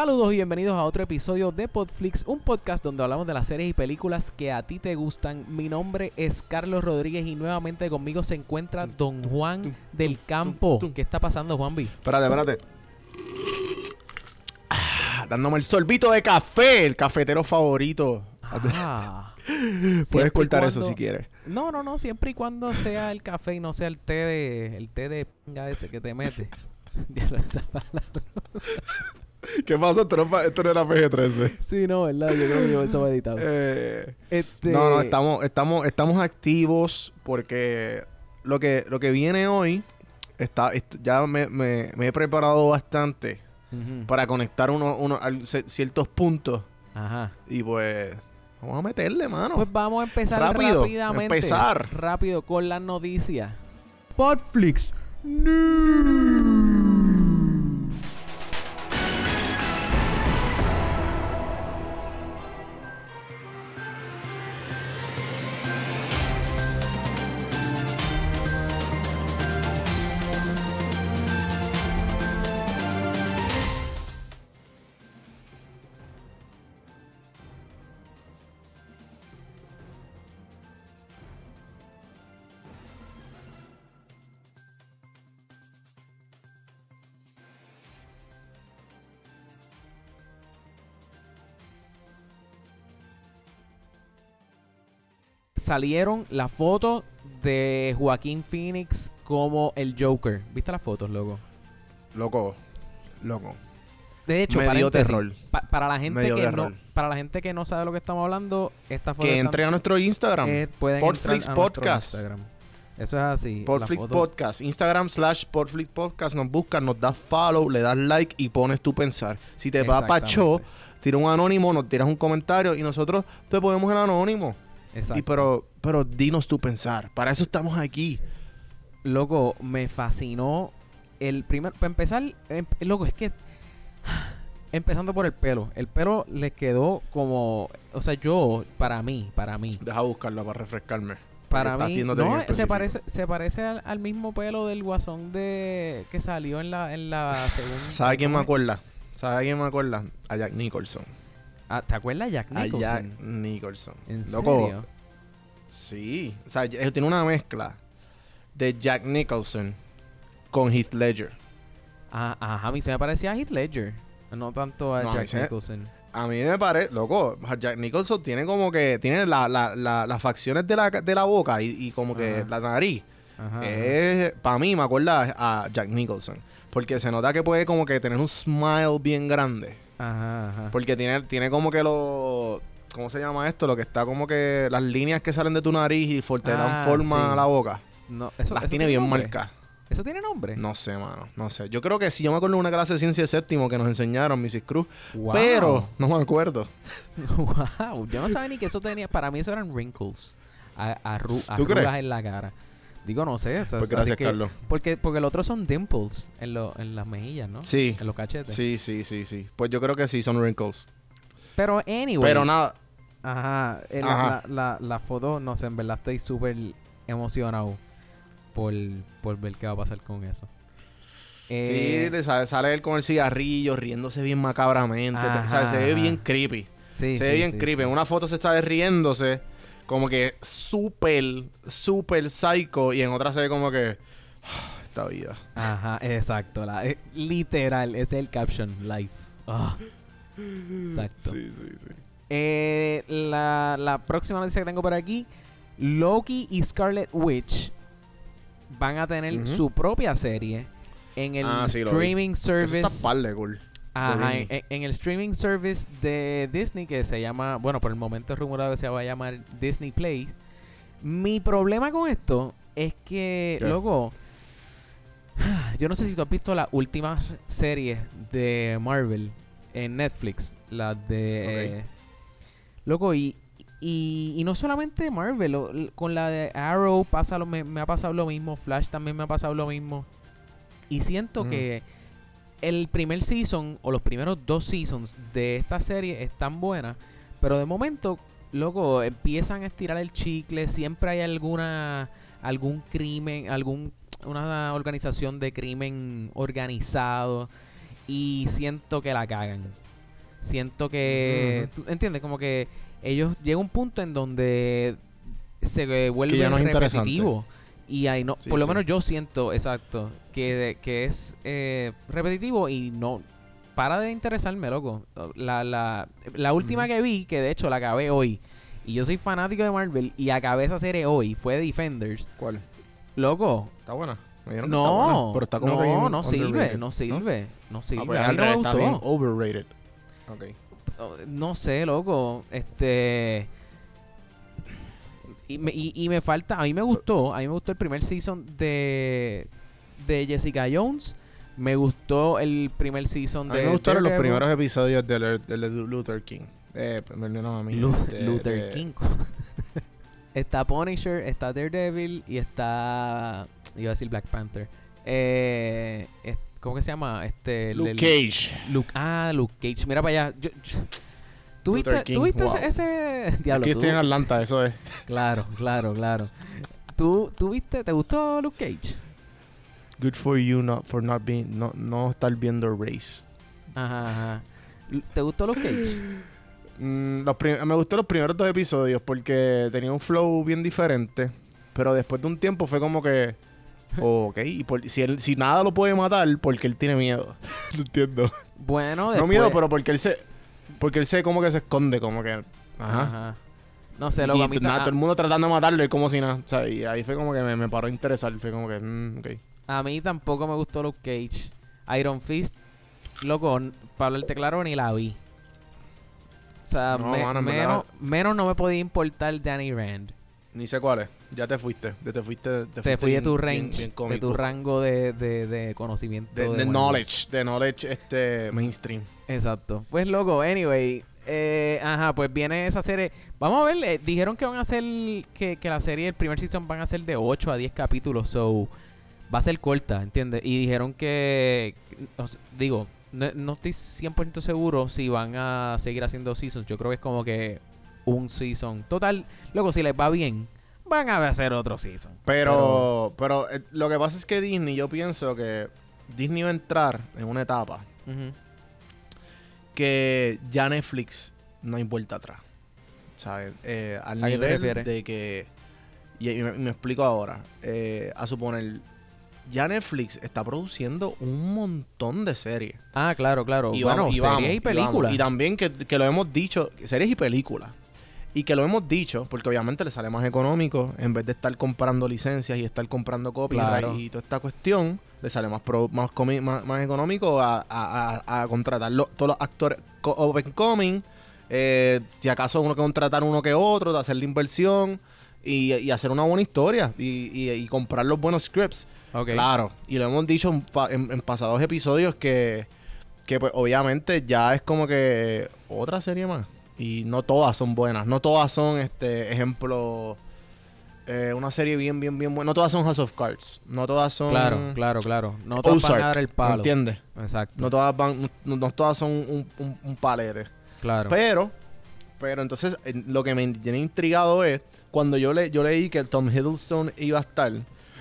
Saludos y bienvenidos a otro episodio de Podflix, un podcast donde hablamos de las series y películas que a ti te gustan. Mi nombre es Carlos Rodríguez y nuevamente conmigo se encuentra Don Juan del Campo. ¿Qué está pasando, Juanvi? Espérate, espérate. Ah, dándome el sorbito de café, el cafetero favorito. Ah. Puedes cortar eso si quieres. No, no, no, siempre y cuando sea el café y no sea el té de el té de pinga ese que te mete. Esa palabra. ¿Qué pasa? Esto no, esto no era PG-13. sí, no, ¿verdad? Yo creo que yo eso va editado. Eh, Este- No, no, estamos, estamos, estamos activos porque lo que, lo que viene hoy está, est- ya me, me- me he preparado bastante para conectar unos uno, ce- ciertos puntos Ajá. y pues vamos a meterle, mano. Pues vamos a empezar Rápido, rápidamente. empezar. Rápido con las noticias. Podflix. Salieron las fotos de Joaquín Phoenix como el Joker. ¿Viste las fotos, loco? Loco, loco. De hecho, terror. pa- para la gente que terror. no, para la gente que no sabe de lo que estamos hablando, esta foto Que entre a nuestro Instagram. eh, pueden entrar a Podcast. Instagram. Eso es así. Foto- Podcast, Instagram slash Podflix Podcast, nos buscas, nos das follow, le das like y pones tu pensar. Si te va pa' show, Exactamente. tira un anónimo, nos tiras un comentario y nosotros te ponemos el anónimo. Exacto. Y pero, pero dinos tu pensar, para eso estamos aquí. Loco, me fascinó el primer... Para empezar, em- loco, es que... Empezando por el pelo. El pelo le quedó como... O sea, yo, para mí, para mí, Deja buscarlo para refrescarme. para mí... No, se parece, se parece al, al mismo pelo del guasón de... Que salió en la, en la segunda... ¿Sabe quién me acuerda? ¿Sabe quién me acuerda? A Jack Nicholson. Ah, ¿Te acuerdas de Jack A Nicholson? Jack Nicholson. ¿En Loco, serio? Sí. O sea, él tiene una mezcla de Jack Nicholson con Heath Ledger. Ah, ajá, a mí se me parecía a Heath Ledger. No tanto a No, a Jack Nicholson. A mí me parece, loco, Jack Nicholson tiene como que, tiene la- la- la- las facciones de la, de la boca y, y como que Ajá. la nariz. Ajá. Es, para mí me acuerda a Jack Nicholson. Porque se nota que puede como que tener un smile bien grande. Ajá, ajá. Porque tiene, tiene como que lo... ¿Cómo se llama esto? Lo que está como que las líneas que salen de tu nariz y te Ah, dan forma sí. a la boca. No, eso, las eso tiene bien marcadas. ¿Eso tiene nombre? No sé, mano. No sé. Yo creo que sí. Yo me acuerdo de una clase de ciencia de séptimo que nos enseñaron, Mrs. Cruz. Wow. Pero no me acuerdo. wow. Yo no sabía ni que eso tenía. Para mí eso eran wrinkles. A, ¿Tú crees? arrugas en la cara. Digo, no sé. Eso, Pues así gracias, que- Carlos. Porque, porque el otro son dimples en, lo, en las mejillas, ¿no? Sí. En los cachetes. Sí, sí, sí, sí. Pues yo creo que sí son wrinkles. Pero anyway. Pero nada. Ajá. eh, la, Ajá. La, la, la foto, no sé, en verdad estoy súper emocionado por, por ver qué va a pasar con eso. Eh, sí, le sale, sale él con el cigarrillo, riéndose bien macabramente. Ajá, o sea, se ve bien creepy. sí, se ve sí, bien sí, creepy. En una foto se está riéndose como que súper, súper psycho. Y en otra se ve como que... "Ah, Esta vida. Ajá, exacto. La, eh, literal, ese es el caption. Life. Ah, exacto. Sí, sí, sí. Eh, la, la próxima noticia que tengo por aquí: Loki y Scarlet Witch van a tener su propia serie en el Ah, sí, streaming Eso service. está par de cool. Ajá, de en, el streaming service de Disney que se llama, bueno, por el momento es rumorado que se va a llamar Disney Play. Mi problema con esto es que, loco, yo no sé si tú has visto las últimas series de Marvel en Netflix, las de... eh, loco, y, y, y no solamente Marvel, lo- con la de Arrow pasa lo, me, me ha pasado lo mismo, Flash también me ha pasado lo mismo. Y siento Ujú. que el primer season o los primeros dos seasons de esta serie están buenas, pero de momento, loco, empiezan a estirar el chicle, siempre hay alguna algún crimen, algún una organización de crimen organizado y siento que la cagan. Siento que. ¿tú ¿entiendes? Como que ellos llega un punto en donde se vuelve ya no es interesante. repetitivo. Y ahí no, Sí, por lo sí. menos yo siento, exacto, que, que es eh, repetitivo y no para de interesarme, loco. La, la, la última que vi, que de hecho la acabé hoy, y yo soy fanático de Marvel y acabé esa serie hoy, fue Defenders. ¿Cuál? Loco, ¿Está buena? Me dijeron que está no, buena, pero está como que no, bien no sirve, no sirve, no sirve. Ah, pues a al mí no está bien overrated. Ok. Oh, No sé, loco. Este. Y me, y, y me falta. A mí me gustó. A mí me gustó el primer season de. De Jessica Jones. Me gustó el primer season A de. mí me gustaron los primeros episodios de, de Lu- Luther King. Eh, perdón, a mí. Lu- de- Luther de- King. está Punisher, está Daredevil y está. Iba a decir Black Panther. Eh, ¿Cómo que se llama? Este. Luke el- Cage. Luke, ah, Luke Cage. Mira para allá. Yo- yo- ¿Tú Luther viste, King, ¿tú viste wow. ese, ese- Diablo, Aquí tú- estoy en Atlanta, eso es. Claro, claro, claro. ¿Tú, ¿Tú viste? ¿Te gustó Luke Cage? Good for you not for not being no, no estar viendo Race. Ajá, ajá. ¿Te gustó Luke Cage? Mm, los me gustó los primeros dos episodios porque tenía un flow bien diferente. Pero después de un tiempo fue como que. oh, ok, y por- si, él, si nada lo puede matar, porque él tiene miedo. No entiendo. Bueno, No después... miedo, pero porque él se. Porque él se como que se esconde, como que. Ajá. Ajá. No sé, loco, a mí nada, todo el mundo tratando de matarlo y como si nada. O sea, y ahí fue como que me, me paró a interesar. Fue como que, mm, ok. a mí tampoco me gustó Luke Cage. Iron Fist, loco, para hablarte claro, ni la vi. O sea, No, me- mano, en menos, menos no me podía importar Danny Rand. Ni sé cuál es. Ya te fuiste. Te, te fuiste. Te, Te fui de tu range, bien de tu rango de, de, de conocimiento. De, knowledge. De knowledge este mainstream. Exacto. Pues loco, anyway. eh, ajá, pues viene esa serie. Vamos a ver, eh, dijeron que van a hacer, que, que la serie, el primer season van a ser de 8 a 10 capítulos, so va a ser corta, ¿entiendes? Y dijeron que, o sea, digo, no, no estoy 100% seguro si van a seguir haciendo seasons. Yo creo que es como que un season. Total, loco, si les va bien, van a hacer otro season. Pero, pero, eh, lo que pasa es que Disney, yo pienso que Disney va a entrar en una etapa que ya Netflix no hay vuelta atrás. ¿Sabes? Eh, al ¿A qué te nivel de que. Y, y me, y me explico ahora. Eh, a suponer. Ya Netflix está produciendo un montón de series. Ah, claro, claro. Y bueno, vamos, y series vamos, y y películas. vamos. Y también que, que lo hemos dicho, series y películas. Y que lo hemos dicho, porque obviamente le sale más económico, en vez de estar comprando licencias y estar comprando copyright Claro. y toda esta cuestión, le sale más pro- más, comi- más, más económico a, a, a, a contratar lo- todos los actores open coming, eh, si acaso uno que contratar uno que otro, de hacer la inversión y, y hacer una buena historia y, y- y comprar los buenos scripts. Claro, y lo hemos dicho en- en pasados episodios que, que pues obviamente ya es como que otra serie más. Y no todas son buenas, no todas son, este, ejemplo, eh, una serie bien, bien, bien buena. No todas son House of Cards, no todas son... Claro, claro, claro. No todos van a dar el palo. ¿Entiendes? Exacto. No todas van, no, no todas son un, un, un palete. claro. Pero, pero entonces eh, lo que me tiene intrigado es cuando yo le, yo leí que Tom Hiddleston iba a estar.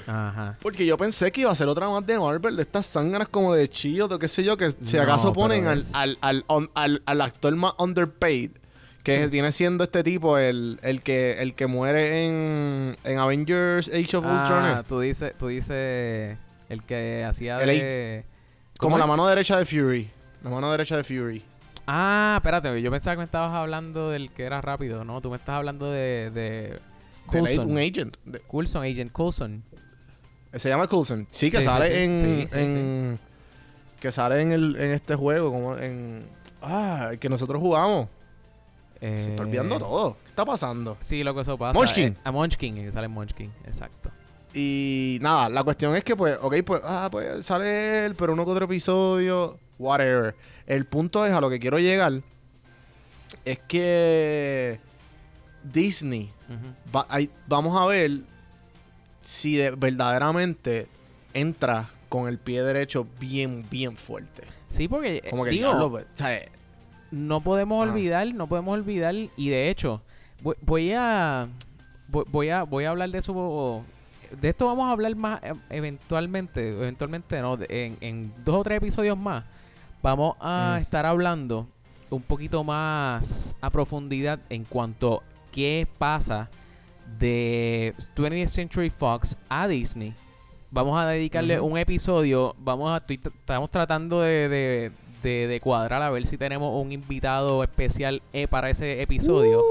Ajá. Porque yo pensé que iba a ser otra más de Marvel, de estas sangras como de Shield o qué sé yo, que si No, acaso ponen al, es- al, al, on- al- al actor más underpaid, que viene siendo este tipo, el, el que el que muere en, en Avengers Age of Ultron. Ah, tú dices, tú dices el que hacía El de... Como ¿Cómo la mano derecha de Fury. La mano derecha de Fury. Ah, espérate, yo pensaba que me estabas hablando del que era rápido, ¿no? Tú me estás hablando de... de Coulson. un agent. de- Coulson, Agent Coulson. se llama Coulson. Sí, que Sí, sale sí. en, Sí, sí, en- que sale en, el, en este juego, como en ah, el que nosotros jugamos. Se está olvidando Eh, todo. ¿Qué está pasando? Sí, lo que eso pasa. Munchkin. Eh, a Munchkin, que sale Munchkin, exacto. Y nada, la cuestión es que, pues, ok, pues, ah, pues sale él, pero uno que otro episodio, whatever. El punto es a lo que quiero llegar es que Disney, va- hay- vamos a ver si de- verdaderamente entra con el pie derecho bien, bien fuerte. Sí, porque eh, Como que digo, diablo, pues, o sea, no podemos olvidar, no podemos olvidar y de hecho voy, voy a voy, a voy a hablar de eso de esto vamos a hablar más eh, eventualmente, eventualmente no, en, en dos o tres episodios más, vamos a Mm. estar hablando un poquito más a profundidad en cuanto a qué pasa de 20th Century Fox a Disney. Vamos a dedicarle un episodio. Vamos a estoy- estamos tratando de, de- de- de cuadrar a ver si tenemos un invitado especial eh, para ese episodio.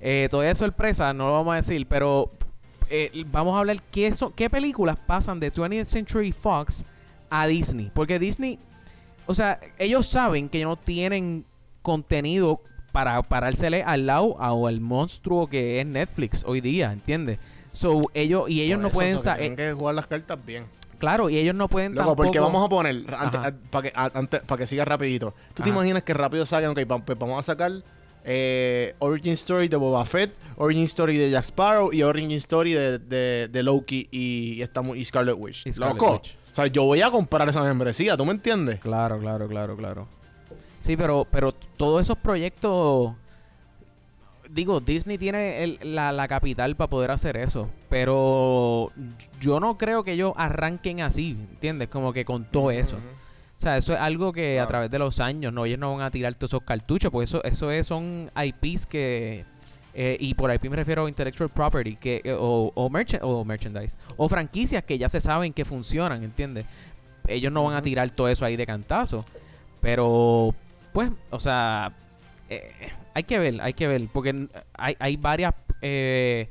Eh, todavía es sorpresa, no lo vamos a decir, pero eh, vamos a hablar qué, son, qué películas pasan de 20th Century Fox a Disney. Porque Disney, o sea, ellos saben que no tienen contenido para parársele al lado a- o al monstruo que es Netflix hoy día, ¿entiendes? So, ellos, y ellos Por no eso, pueden... so que sa- Tienen eh, que jugar las cartas bien. Claro, y ellos no pueden Loco, porque tampoco- vamos a poner, para que, a- antes- pa' que siga rapidito. ¿Tú te imaginas que rápido saquen, ok, pues vamos a sacar eh, Origin Story de Boba Fett, Origin Story de Jack Sparrow y Origin Story de, de, de Loki y, y, y Scarlet Witch. Y Scarlet Loco, Witch. o sea, yo voy a comprar esa membresía, ¿tú me entiendes? Claro, claro, claro, claro. Sí, pero, pero todos esos proyectos. Digo, Disney tiene el- la, la capital para poder hacer eso. Pero yo no creo que ellos arranquen así, ¿entiendes? Como que con todo eso. O sea, eso es algo que a través de los años, no, ellos no van a tirar todos esos cartuchos, porque eso, eso es, son IPs que. eh, y por IP me refiero a intellectual property que, eh, o, o, o merchandise o franquicias que ya se saben que funcionan, ¿entiendes? Ellos no van a tirar todo eso ahí de cantazo. Pero, pues, o sea, eh, hay que ver, hay que ver, porque hay, hay varias eh,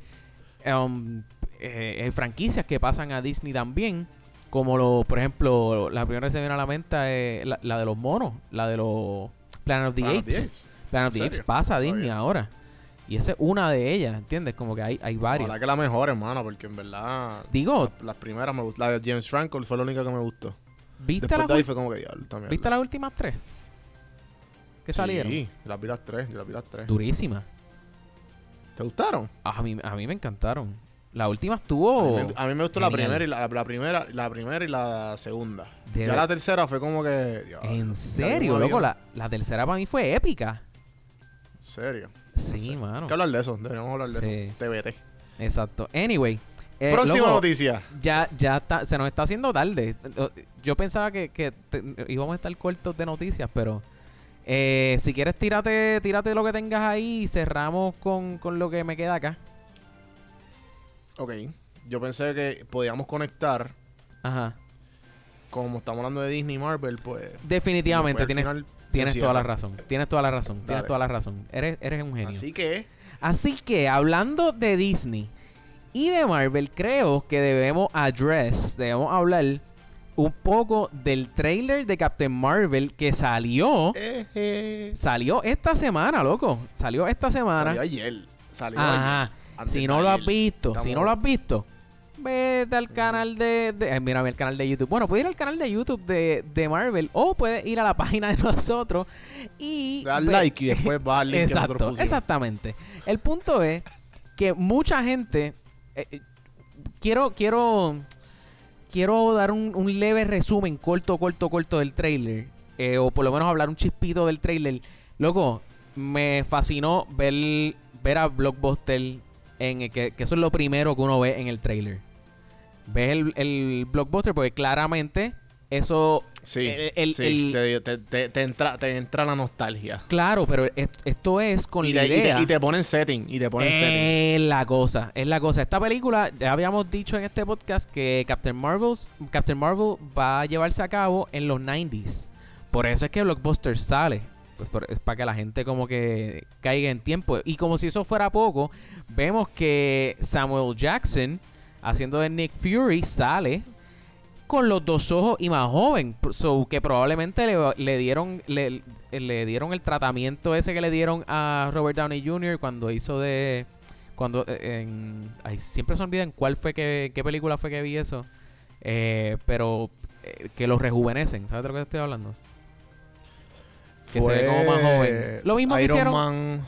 um, eh, eh, franquicias que pasan a Disney también. Como lo, por ejemplo, la primera que se viene a la mente es la, la de los monos, la de los Planet of the Planet Apes. Apes. Planet of the ¿En Apes pasa a Disney ahora. Y esa es una de ellas, ¿entiendes? Como que hay, hay varios. Ojalá que la mejor, hermano, porque en verdad... Digo, la- las primeras me gustó. La de James Franco fue la única que me gustó. ¿viste, Después las de ahí ul- fue como que diablo también. ¿viste las últimas tres? Que salieron. Sí, las vi las tres, yo las vi las tres. Durísimas. ¿Te gustaron? A mí, a mí me encantaron. La última A estuvo. mí, a mí me gustó la primera y la, la primera, la primera y la segunda. De ya la tercera fue como que. En serio, loco. La, la tercera para mí fue épica. En serio. Sí, mano. Hay que hablar de eso, deberíamos hablar de Sí. eso. TBT. Exacto. Anyway. eh, Próxima loco, noticia. Ya, ya está, se nos está haciendo tarde. Yo pensaba que, que te- íbamos a estar cortos de noticias, pero eh, si quieres tírate, tírate lo que tengas ahí y cerramos con, con lo que me queda acá. Ok. Yo pensé que podíamos conectar, Ajá. como estamos hablando de Disney y Marvel, pues. Definitivamente, tienes, final tienes toda la razón. Tienes toda la razón. Tienes toda la razón. Eres, eres un genio. Así que. Así que hablando de Disney y de Marvel, creo que debemos address, debemos hablar un poco del trailer de Captain Marvel que salió, Eh, eh, salió esta semana, loco. Salió esta semana. Salió ayer. Salió Ajá. ayer. Si no lo has visto, si no lo has visto, vete al canal de, de eh, mírame el canal de YouTube. Bueno, puedes ir al canal de YouTube de, de Marvel o puedes ir a la página de nosotros y ve- like y después vas al link Exacto, exactamente. El punto es que mucha gente quiero quiero quiero dar un, leve resumen corto, corto, corto del trailer eh, o por lo menos hablar un chispito del trailer. Loco, me fascinó ver ver a Blockbuster en el que, eso es lo primero que uno ve en el trailer. Ves el Blockbuster porque claramente eso Sí, el- el- sí, el- te, te- te- te entra, te entra la nostalgia. claro, pero est- esto es con Y la y idea y te ponen setting, y te ponen setting. Es la cosa, es la cosa. Esta película, ya habíamos dicho en este podcast que Captain, Marvel's, Captain Marvel va a llevarse a cabo en los 90s. Por eso es que Blockbuster sale. Pues por- es para que la gente como que caiga en tiempo. Y como si eso fuera poco, vemos que Samuel Jackson, haciendo de Nick Fury, sale con los dos ojos y más joven. So, que probablemente le, le dieron le, le dieron el tratamiento ese que le dieron a Robert Downey Jr. cuando hizo de cuando eh, en ay, siempre se olvidan cuál fue que qué película fue que vi eso. Eh, pero eh, que los rejuvenecen, ¿sabes de lo que estoy hablando? Que se ve como más joven. Lo mismo que Iron hicieron- Man,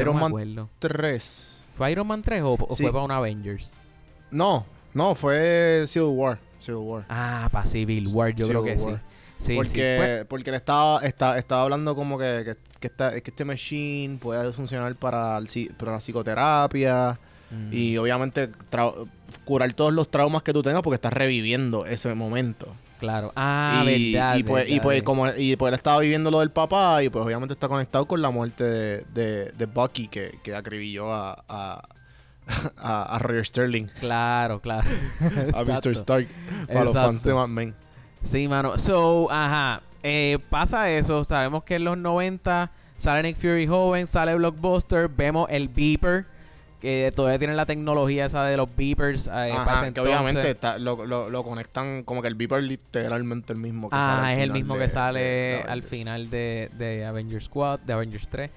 Iron no Man acuerdo. 3. ¿Fue Iron Man 3 o, o Sí. fue para un Avengers? No, no, fue Civil War. Civil War. Ah, para Civil War, yo creo que sí. War. Sí, porque, sí. Pues, porque él estaba, está- estaba hablando como que, que, que esta- que este machine puede funcionar para, el para la psicoterapia, Mm. Y obviamente curar todos los traumas que tú tengas porque estás reviviendo ese momento. Claro. Ah, y, verdad. y pues, y pues como y pues él estaba viviendo lo del papá y pues obviamente está conectado con la muerte de, de, de Bucky que, que acribilló a, a, a, a Roger Sterling, Claro, claro. a. Mr. Stark, para los fans de Men. Sí, mano. So, ajá. Eh, pasa eso. Sabemos que en los 90 sale Nick Fury joven, sale Blockbuster, vemos el beeper, que todavía tienen la tecnología esa de los beepers. eh, Ajá, para ese que obviamente está- lo, lo, lo conectan como que el Beeper literalmente el mismo que Ah, sale al es el mismo de- que sale de al final de, de Avengers Squad, de Avengers 3.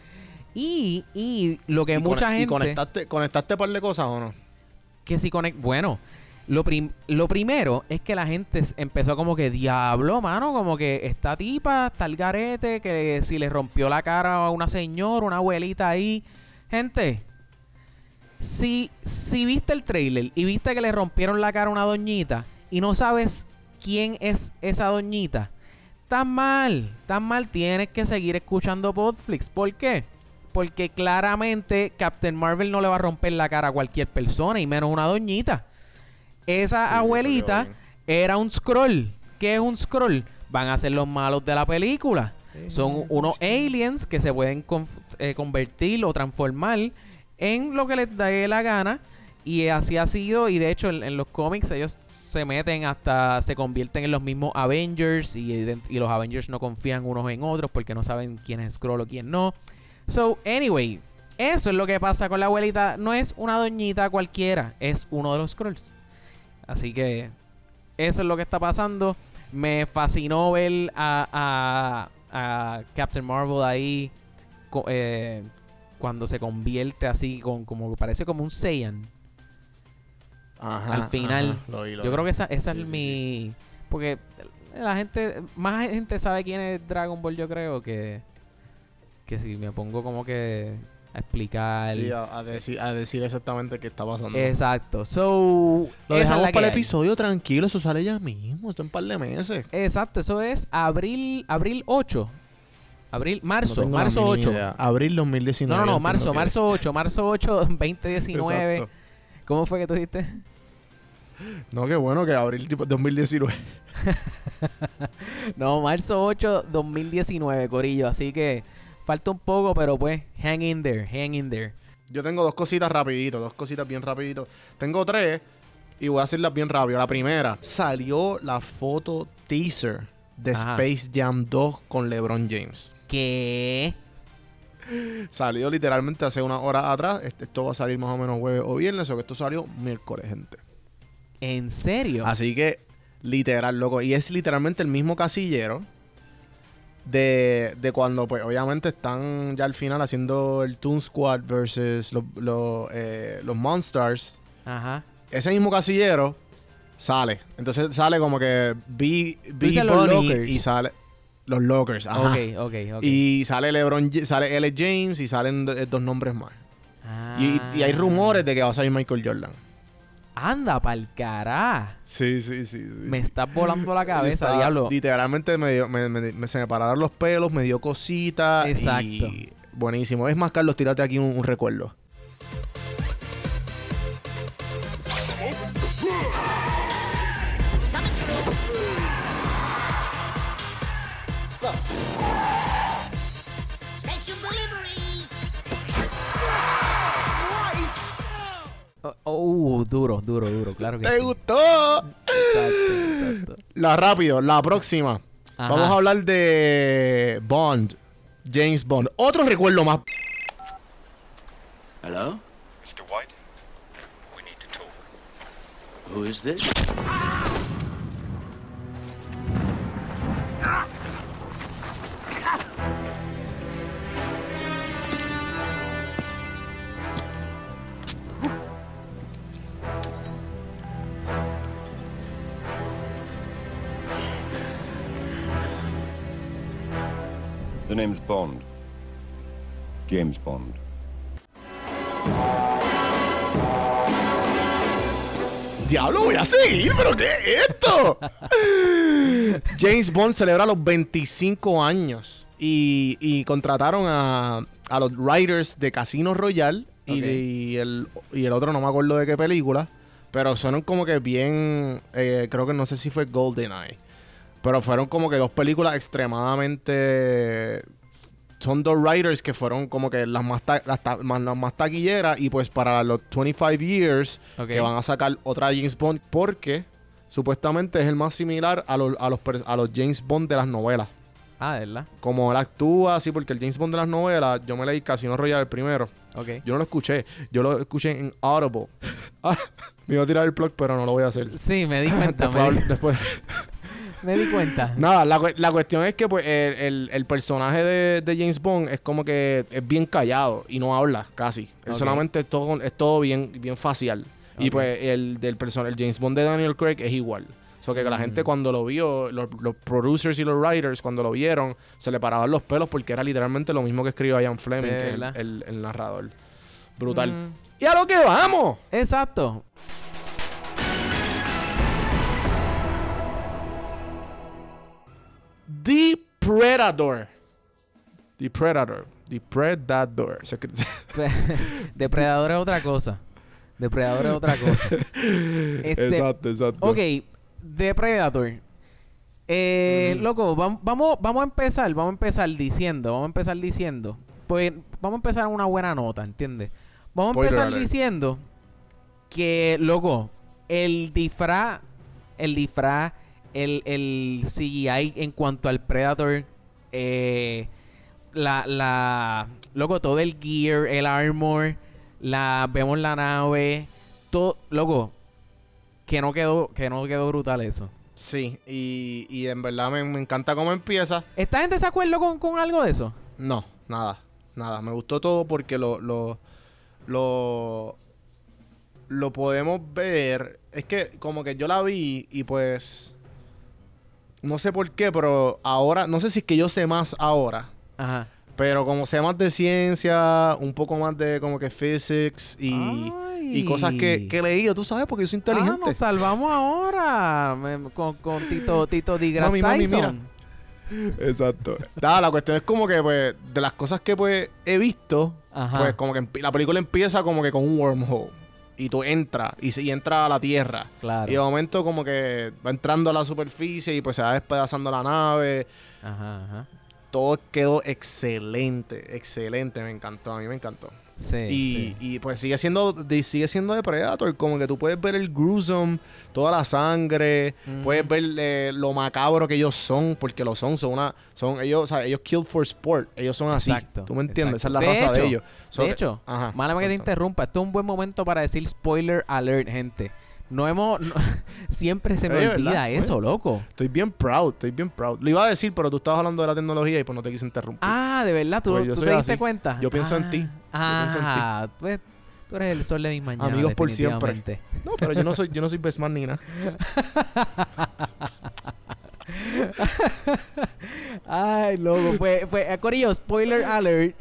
Y, y lo que Y mucha cone- ¿Y gente... conectaste, conectaste par de cosas o no? que si conect bueno lo, prim- lo primero es que la gente empezó como que diablo mano como que esta tipa está el garete que si le rompió la cara a una señora una abuelita ahí gente si si viste el trailer y viste que le rompieron la cara a una doñita y no sabes quién es esa doñita tan mal tan mal tienes que seguir escuchando Podflix ¿por qué? Porque claramente Captain Marvel no le va a romper la cara a cualquier persona y menos una doñita. Esa Sí, abuelita era un scroll. ¿Qué es un scroll? Van a ser los malos de la película. Son unos aliens que se pueden eh, convertir o transformar en lo que les dé la gana. Y así ha sido. Y de hecho, en, en los cómics, ellos se meten hasta. Se convierten en los mismos Avengers. Y, y los Avengers no confían unos en otros porque no saben quién es Scroll o quién no. So, anyway, eso es lo que pasa con la abuelita. No es una doñita cualquiera, es uno de los Scrolls. Así que eso es lo que está pasando. Me fascinó ver a, a- a Captain Marvel ahí eh, cuando se convierte así, con, como parece como un Saiyan. Ajá, al final. ajá, lo vi, lo Yo vi. creo que esa, esa Sí, es sí, mi... Porque la gente, más gente sabe quién es Dragon Ball, yo creo, que, que si me pongo como que a explicar... Sí, a, a decir, a decir exactamente qué está pasando. Exacto. So, Lo dejamos para el hay. episodio tranquilo, eso sale ya mismo, esto en un par de meses. Exacto, eso es abril, abril 8. Abril, marzo, No marzo mínima 8. idea. Abril 2019. No, no, no, marzo, marzo 8, marzo 8, 2019. Exacto. ¿Cómo fue que tú dijiste? No, qué bueno que abril tipo 2019. No, marzo 8, 2019, Corillo. Así que falta un poco, pero pues, hang in there, hang in there. Yo tengo dos cositas rapidito, dos cositas bien rapidito. Tengo tres y voy a hacerlas bien rápido. La primera, salió la foto teaser de Ajá. Space Jam 2 con LeBron James. ¿Qué? Salió literalmente hace una hora atrás. Este- Esto va a salir más o menos jueves o viernes, o que esto salió miércoles, gente. ¿En serio? Así que, literal, loco. Y es literalmente el mismo casillero de, de cuando, pues, obviamente están ya al final haciendo el Toon Squad versus los, los, eh, los Monsters. Ajá. Ese mismo casillero sale. Entonces sale como que B, B los Bunny lockers. y sale los Lockers. Ajá. Ok, ok, ok. Y sale LeBron, sale L. James y salen eh, dos nombres más. Y, y hay Ah. rumores de que va a salir Michael Jordan. Anda pa'l cará. Sí, sí, sí. sí. Me estás volando la cabeza, Está- diablo. Literalmente me dio- me- me- me- se me pararon los pelos, me dio cosita. Exacto. Y buenísimo. Es más, Carlos, tírate aquí un, un recuerdo. Oh, oh, duro, duro, duro, claro que ¿Te sí. gustó? Exacto, exacto. La rápido, la próxima. Ajá. Vamos a hablar de Bond. James Bond. Otro recuerdo más. Hello? Mr. White, we need to talk. Who is this? The name's Bond. James Bond. Diablo, voy a seguir, pero ¿qué es esto? James Bond celebra los 25 años y, y contrataron a, a los writers de Casino Royale y, el, y el otro no me acuerdo de qué película. Pero fueron como que bien. eh, creo que no sé si fue GoldenEye. Pero fueron como que dos películas extremadamente. Son dos writers que fueron como que las más, ta- las, ta- más, las más taquilleras. Y pues para los 25 years que van a sacar otra James Bond. Porque supuestamente es el más similar a los, a los, a los James Bond de las novelas. Ah, ¿de verdad? Como él actúa así, porque el James Bond de las novelas, yo me leí Casino Royale el primero. Ok. Yo no lo escuché, yo lo escuché en Audible. Ah, me iba a tirar el plug, pero no lo voy a hacer. Sí, me di cuenta. me, Después, di, después- me di cuenta. Nada, la, la cuestión es que pues el, el- el personaje de, de James Bond es como que es bien callado y no habla casi. Él Ok. solamente es todo, es todo bien, bien facial. Y pues el del person el James Bond de Daniel Craig es igual. O sea, que la Mm. gente cuando lo vio, los, los producers y los writers cuando lo vieron, se le paraban los pelos porque era literalmente lo mismo que escribió Ian Fleming, que el- el narrador. Brutal. Mm, ¡Y a lo que vamos! exacto. Predator. The Predator. The Predator. Depredador es otra cosa. Depredador es otra cosa. Este, exacto, exacto. Ok, Depredator. Eh. Loco, vam- vamos, vamos a empezar, vamos a empezar diciendo, vamos a empezar diciendo. Pues vamos a empezar en una buena nota, ¿entiendes? Vamos a empezar alert. diciendo que, loco, el disfraz, el disfraz, el, el CGI en cuanto al Predator, eh, la, la, loco, todo el gear, el armor, la, vemos la nave, todo, loco, que no quedó, que no quedó brutal eso. Sí, y, y en verdad me, me encanta cómo empieza. ¿Estás en desacuerdo con, con algo de eso? No, nada, nada. Me gustó todo porque lo, lo, lo, lo podemos ver. Es que como que yo la vi y pues... No sé por qué, pero ahora, no sé si es que yo sé más ahora. Ajá. Pero como sé más de ciencia, un poco más de como que physics y, y cosas que, que he leído, tú sabes, porque yo soy Ah, inteligente. nos salvamos ahora me- con, con Tito, Tito Digras Mami, mami. Tyson. Exacto. Nada, la cuestión es como que, pues, de las cosas que, pues, he visto, Ajá. pues, como que la película empieza como que con un wormhole. Y tú entras, y, y entras a la Tierra. Claro. Y de momento como que va entrando a la superficie y pues se va despedazando la nave. Ajá, ajá. Todo quedó excelente, excelente, me encantó, a mí me encantó. Sí, Y, sí. y, pues sigue siendo sigue siendo de Predator, como que tú puedes ver el gruesome, toda la sangre, puedes ver eh, lo macabro que ellos son, porque lo son, son una son ellos, o sea, ellos kill for sport, ellos son así. Exacto, ¿Tú me entiendes? Esa es la. De raza de ellos. So de hecho, ajá, Málame que te interrumpa. Esto es un buen momento para decir spoiler alert, gente. No hemos... no- siempre se me Oye, olvida ¿verdad? eso, loco. Estoy bien proud, estoy bien proud. Lo iba a decir, pero tú estabas hablando de la tecnología y pues no te quise interrumpir. Ah, de verdad, tú, Pues tú te diste así. cuenta. Yo pienso en Ah, ti. Yo pienso en ti. Ah, pues tú eres el sol de mis mañanas. Amigos por siempre. No, pero yo no soy yo no soy best man ni nada. Ay, loco. Pues, pues eh, Corillo, spoiler alert.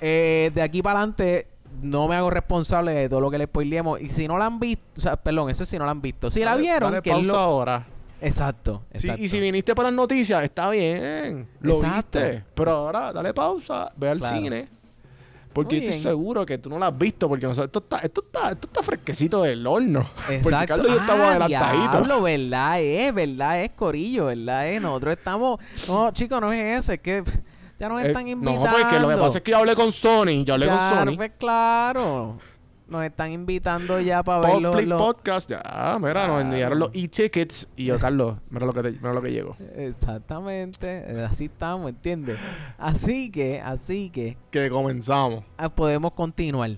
Eh, de aquí para adelante no me hago responsable de todo lo que le spoileemos. Y si no la han visto, o sea, perdón, eso es si no la han visto. Si la vieron, dale que es pausa lo... ahora. Exacto, Sí, y si viniste para las noticias, está bien. Lo Exacto. viste. Pero ahora, dale pausa, ve al Claro. cine. Porque Muy yo estoy bien. seguro que tú no lo has visto. Porque nosotros, esto, está, esto, está, esto está fresquecito del horno. Porque Exacto. Carlos y yo estamos Ah, adelantaditos. diablo, verdad es, verdad es, Corillo, verdad es. Nosotros estamos... No, chicos, no es eso, es que ya nos Eh, están invitando. no, porque lo que pasa es que yo hablé con Sony. Yo hablé Claro, con Sony. pues claro. Nos están invitando ya para ver los... Los- Podcast. Ya, mira, nos Claro. enviaron los e-tickets. Y yo, Carlos, mira lo que, te- mira lo que llegó. Exactamente, eh, así estamos, ¿entiendes? Así que, así que Que comenzamos. ah, podemos continuar.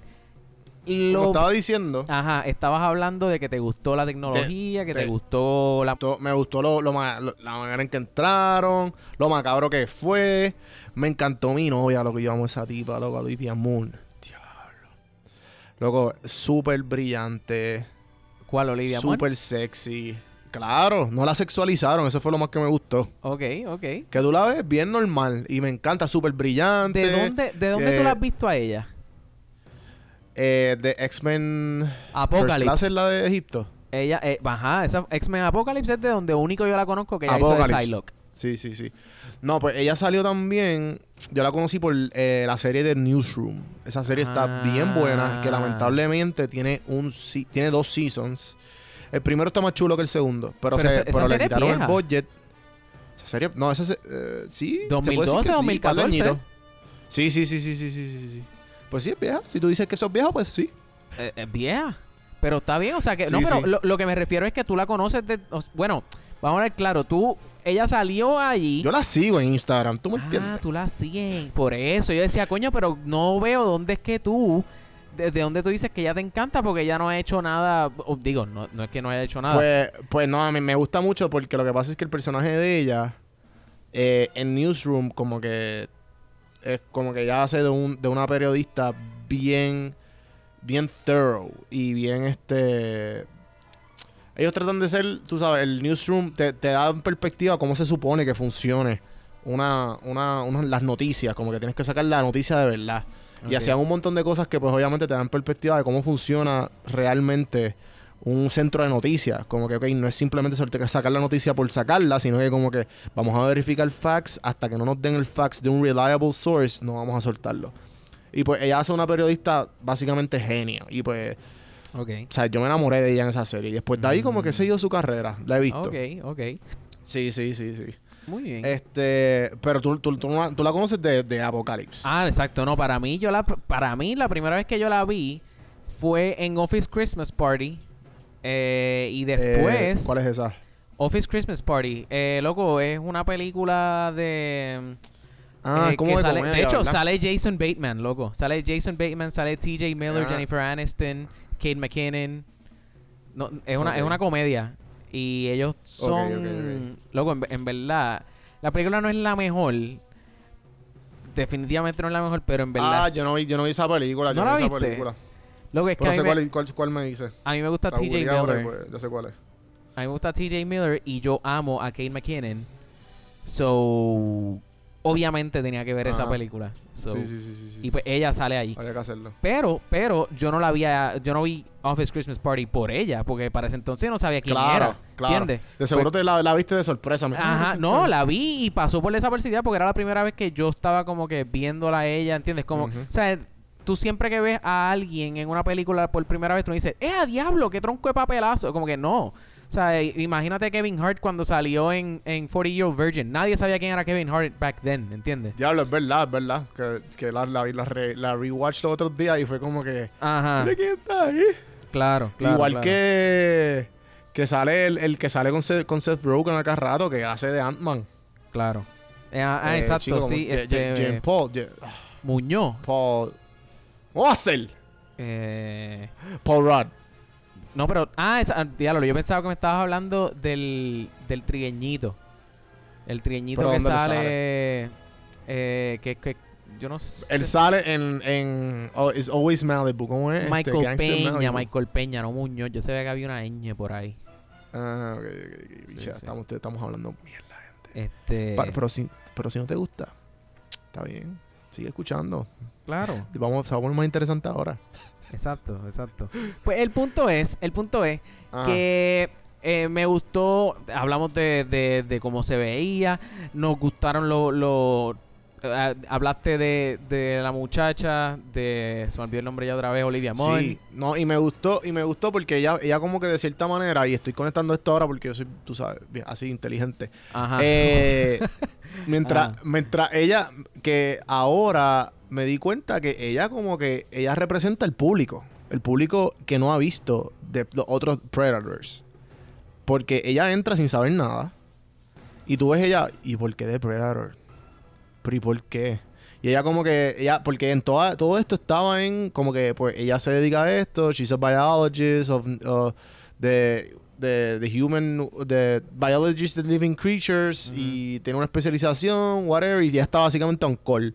Como Lo, estaba diciendo, ajá, estabas hablando de que te gustó la tecnología, que te gustó la... me gustó lo, lo lo- la manera en que entraron, lo macabro que fue. Me encantó mi novia, lo que yo amo a esa tipa, loco, Olivia Moon. Loco, súper brillante, ¿Cuál, Olivia? Súper sexy. Claro, no la sexualizaron, eso fue lo más que me gustó. Ok, ok. Que tú la ves bien normal y me encanta, súper brillante. ¿De dónde, de dónde eh, tú la has visto a ella? Eh, de X-Men Apocalypse. Es la de Egipto. Ella, eh, ajá, esa X-Men Apocalypse es de donde único yo la conozco, que ella hizo de. Psylocke. Sí, sí, sí. No, pues ella salió también. Yo la conocí por eh, la serie de Newsroom. Esa serie está bien buena. Que Ah. lamentablemente tiene un tiene dos seasons. El primero está más chulo que el segundo. Pero, Pero se- esa- esa pero le serie es quitaron vieja. el budget. Esa serie. No, esa se- eh, sí. se puede decir 2012, que sí, 2014. par de añitos. Sí, sí, sí, sí, sí, sí, sí, sí. Pues sí, es vieja. Si tú dices que eso es vieja, pues sí. Eh, es vieja. Pero está bien, o sea que. Sí, no, pero sí. lo, lo que me refiero es que tú la conoces de. o bueno, vamos a ver claro. Tú. Ella salió allí. Yo la sigo en Instagram. ¿Tú me ah, entiendes? tú la sigues. Por eso. Yo decía, coño, pero no veo dónde es que tú. Desde dónde tú dices que ella te encanta porque ella no ha hecho nada. o digo, no, no es que no haya hecho nada. Pues, pues no, a mí me gusta mucho porque lo que pasa es que el personaje de ella eh, en Newsroom como que es como que ella hace de, un, de una periodista bien bien thorough y bien este ellos tratan de ser, tú sabes, el newsroom te, te da en perspectiva cómo se supone que funcione una, una, una- las noticias, como que tienes que sacar la noticia de verdad. Y hacían un montón de cosas que pues obviamente te dan perspectiva de cómo funciona realmente un centro de noticias. Como que, ok, no es simplemente sacar la noticia por sacarla, sino que como que vamos a verificar facts hasta que no nos den el fax de un reliable source, no vamos a soltarlo. Y pues ella hace una periodista básicamente genio. Y pues, Ok. o sea, yo me enamoré de ella en esa serie. Y después de ahí como que he seguido su carrera. La he visto. Ok, ok. Sí, sí, sí, sí. Muy bien. Este, pero tú, tú, tú, la- tú la conoces de, de Apocalypse. Ah, exacto. No, para mí, yo la, para mí, la primera vez que yo la vi fue en Office Christmas Party. Eh, y Eh, después. ¿Cuál es esa? Office Christmas Party. Eh, loco, es una película de. Ah, eh, como que de sale- comedia, de hecho, ¿verdad? sale Jason Bateman, loco. Sale Jason Bateman, sale TJ Miller, Ah. Jennifer Aniston, Kate McKinnon. No, es, una, es una comedia. Y ellos son. ok, Loco, en, en verdad. La película no es la mejor. Definitivamente no es la mejor, pero en verdad. Ah, yo no vi, yo no vi esa película. ¿No yo la no vi esa viste? película. loco, es que Pero mí, sé cuál, cuál, cuál me dice. a mí me gusta TJ ahora, Miller. pues, ya sé cuál es. A mí me gusta TJ Miller y yo amo a Kate McKinnon. So, obviamente tenía que ver esa película. So, sí, sí, sí. Y pues ella sale ahí. Había que hacerlo. Pero, pero yo no la vi, a- yo no vi Office Christmas Party por ella, porque para ese entonces no sabía quién Claro, era. claro. ¿Entiendes? De seguro te la, la viste de sorpresa. Ajá, no, la vi y pasó por desapercibida porque era la primera vez que yo estaba como que viéndola a ella, ¿entiendes? Como, o sea, tú siempre que ves a alguien en una película por primera vez, tú dices, ¡eh, diablo! ¡Qué tronco de papelazo! Como que no. O sea, imagínate Kevin Hart cuando salió en, en 40 Year Old Virgin. Nadie sabía quién era Kevin Hart back then, ¿entiendes? Diablo, es verdad, es verdad. Que, que la, la, la, re- la rewatch los otros días y fue como que. Ajá. Mira quién está ahí. Claro, claro. Igual claro. que. Que sale el, el que sale con Seth, con Seth Rogen acá rato, que hace de Ant-Man. Claro. Eh, ah, ah, Eh, exacto, chico, como sí. que- este, Paul. Ja- Muñoz. Paul. ¿Cómo va a ser? Eh, Paul Rudd. No, pero. Ah, esa, ah, diablo, yo pensaba que me estabas hablando del, del trigueñito. El trigueñito ¿Pero que dónde le sale. Eh, que, que yo no sé. Él sale en, en oh, It's Always Malibu. ¿Cómo es? Este, Michael Peña, Malibu. Michael Peña, no Muñoz. Yo sabía que había una ñ por ahí. Ah, ok, ok, ok. Sí, Bicha, sí. Estamos, estamos hablando mierda. Este. Pa- pero, si, pero si no te gusta, está bien. Sigue escuchando. claro. Vamos, se va a poner más interesante ahora. Exacto, exacto. Pues el punto es, el punto es Ajá. que eh, me gustó, hablamos de, de, de cómo se veía, nos gustaron los... Lo, hablaste de, de la muchacha, de... Se me olvidó el nombre ya otra vez, Olivia Munn. Sí, no, y me gustó, y me gustó porque ella, ella como que de cierta manera, y estoy conectando esto ahora porque yo soy, tú sabes, bien, así inteligente. Ajá. Eh, mientras, Ajá. mientras ella, que ahora me di cuenta que ella como que, ella representa el público, el público que no ha visto de los otros Predators. Porque ella entra sin saber nada. Y tú ves ella, ¿y por qué de Predator? ¿Pero y por qué? Y ella como que, ella, porque en toda, todo esto estaba en, como que, pues ella se dedica a esto, she's a biologist of, uh, the, the, the human, the biologist of living creatures, y tiene una especialización, whatever, y ya está básicamente on call.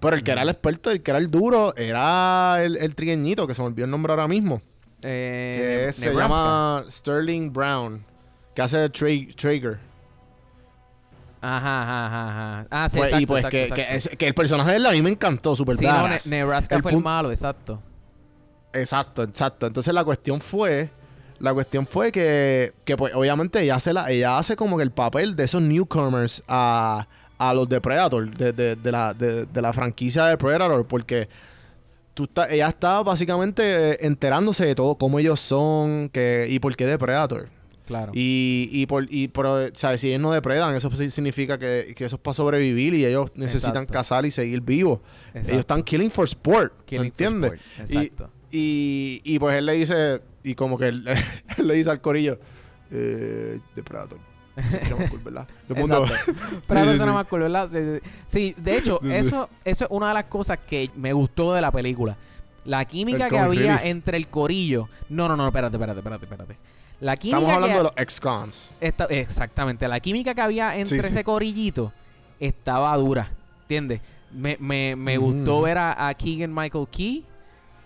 Pero el que era el experto, el que era el duro, era el, el trigueñito, que se me olvidó el nombre ahora mismo. Eh, que se Nebraska. llama Sterling Brown, que hace Traeger. Ajá, ajá, ajá. Ah, sí, Pues, exacto, y pues exacto, que, exacto. que, es- que el personaje de él a mí me encantó, super Sí, no, Ne-. Nebraska El fue el malo, exacto. Exacto, exacto. Entonces la cuestión fue, La cuestión fue que, que pues obviamente ella hace, la, ella hace como que el papel de esos newcomers a, a los de Predator, de, de- de la, de, de la franquicia de Predator, porque tú está- ella está básicamente eh, enterándose de todo, cómo ellos son que, y por qué de Predator. Claro. Y, y, por, y pero, ¿sabes? Si ellos no depredan, eso significa que, que eso es para sobrevivir y ellos necesitan Exacto. cazar y seguir vivos. Exacto. Ellos están killing for sport, Killing ¿me for entiendes? sport, Y- exacto. Y, y pues él le dice, y como que él, él le dice al corillo, eh, más cool, ¿verdad? Todo mundo-. Pero eso más cool, ¿verdad? Sí, sí. Sí, de hecho, eso, eso es una de las cosas que me gustó de la película. La química El que había relief. entre el corillo. No, no, no, espérate, espérate, espérate, espérate. La química Estamos hablando que de los ex-cons. exactamente, la química que había entre Sí, sí. ese corillito estaba dura, ¿entiendes? Me, me, me gustó ver a, a Keegan Michael Key,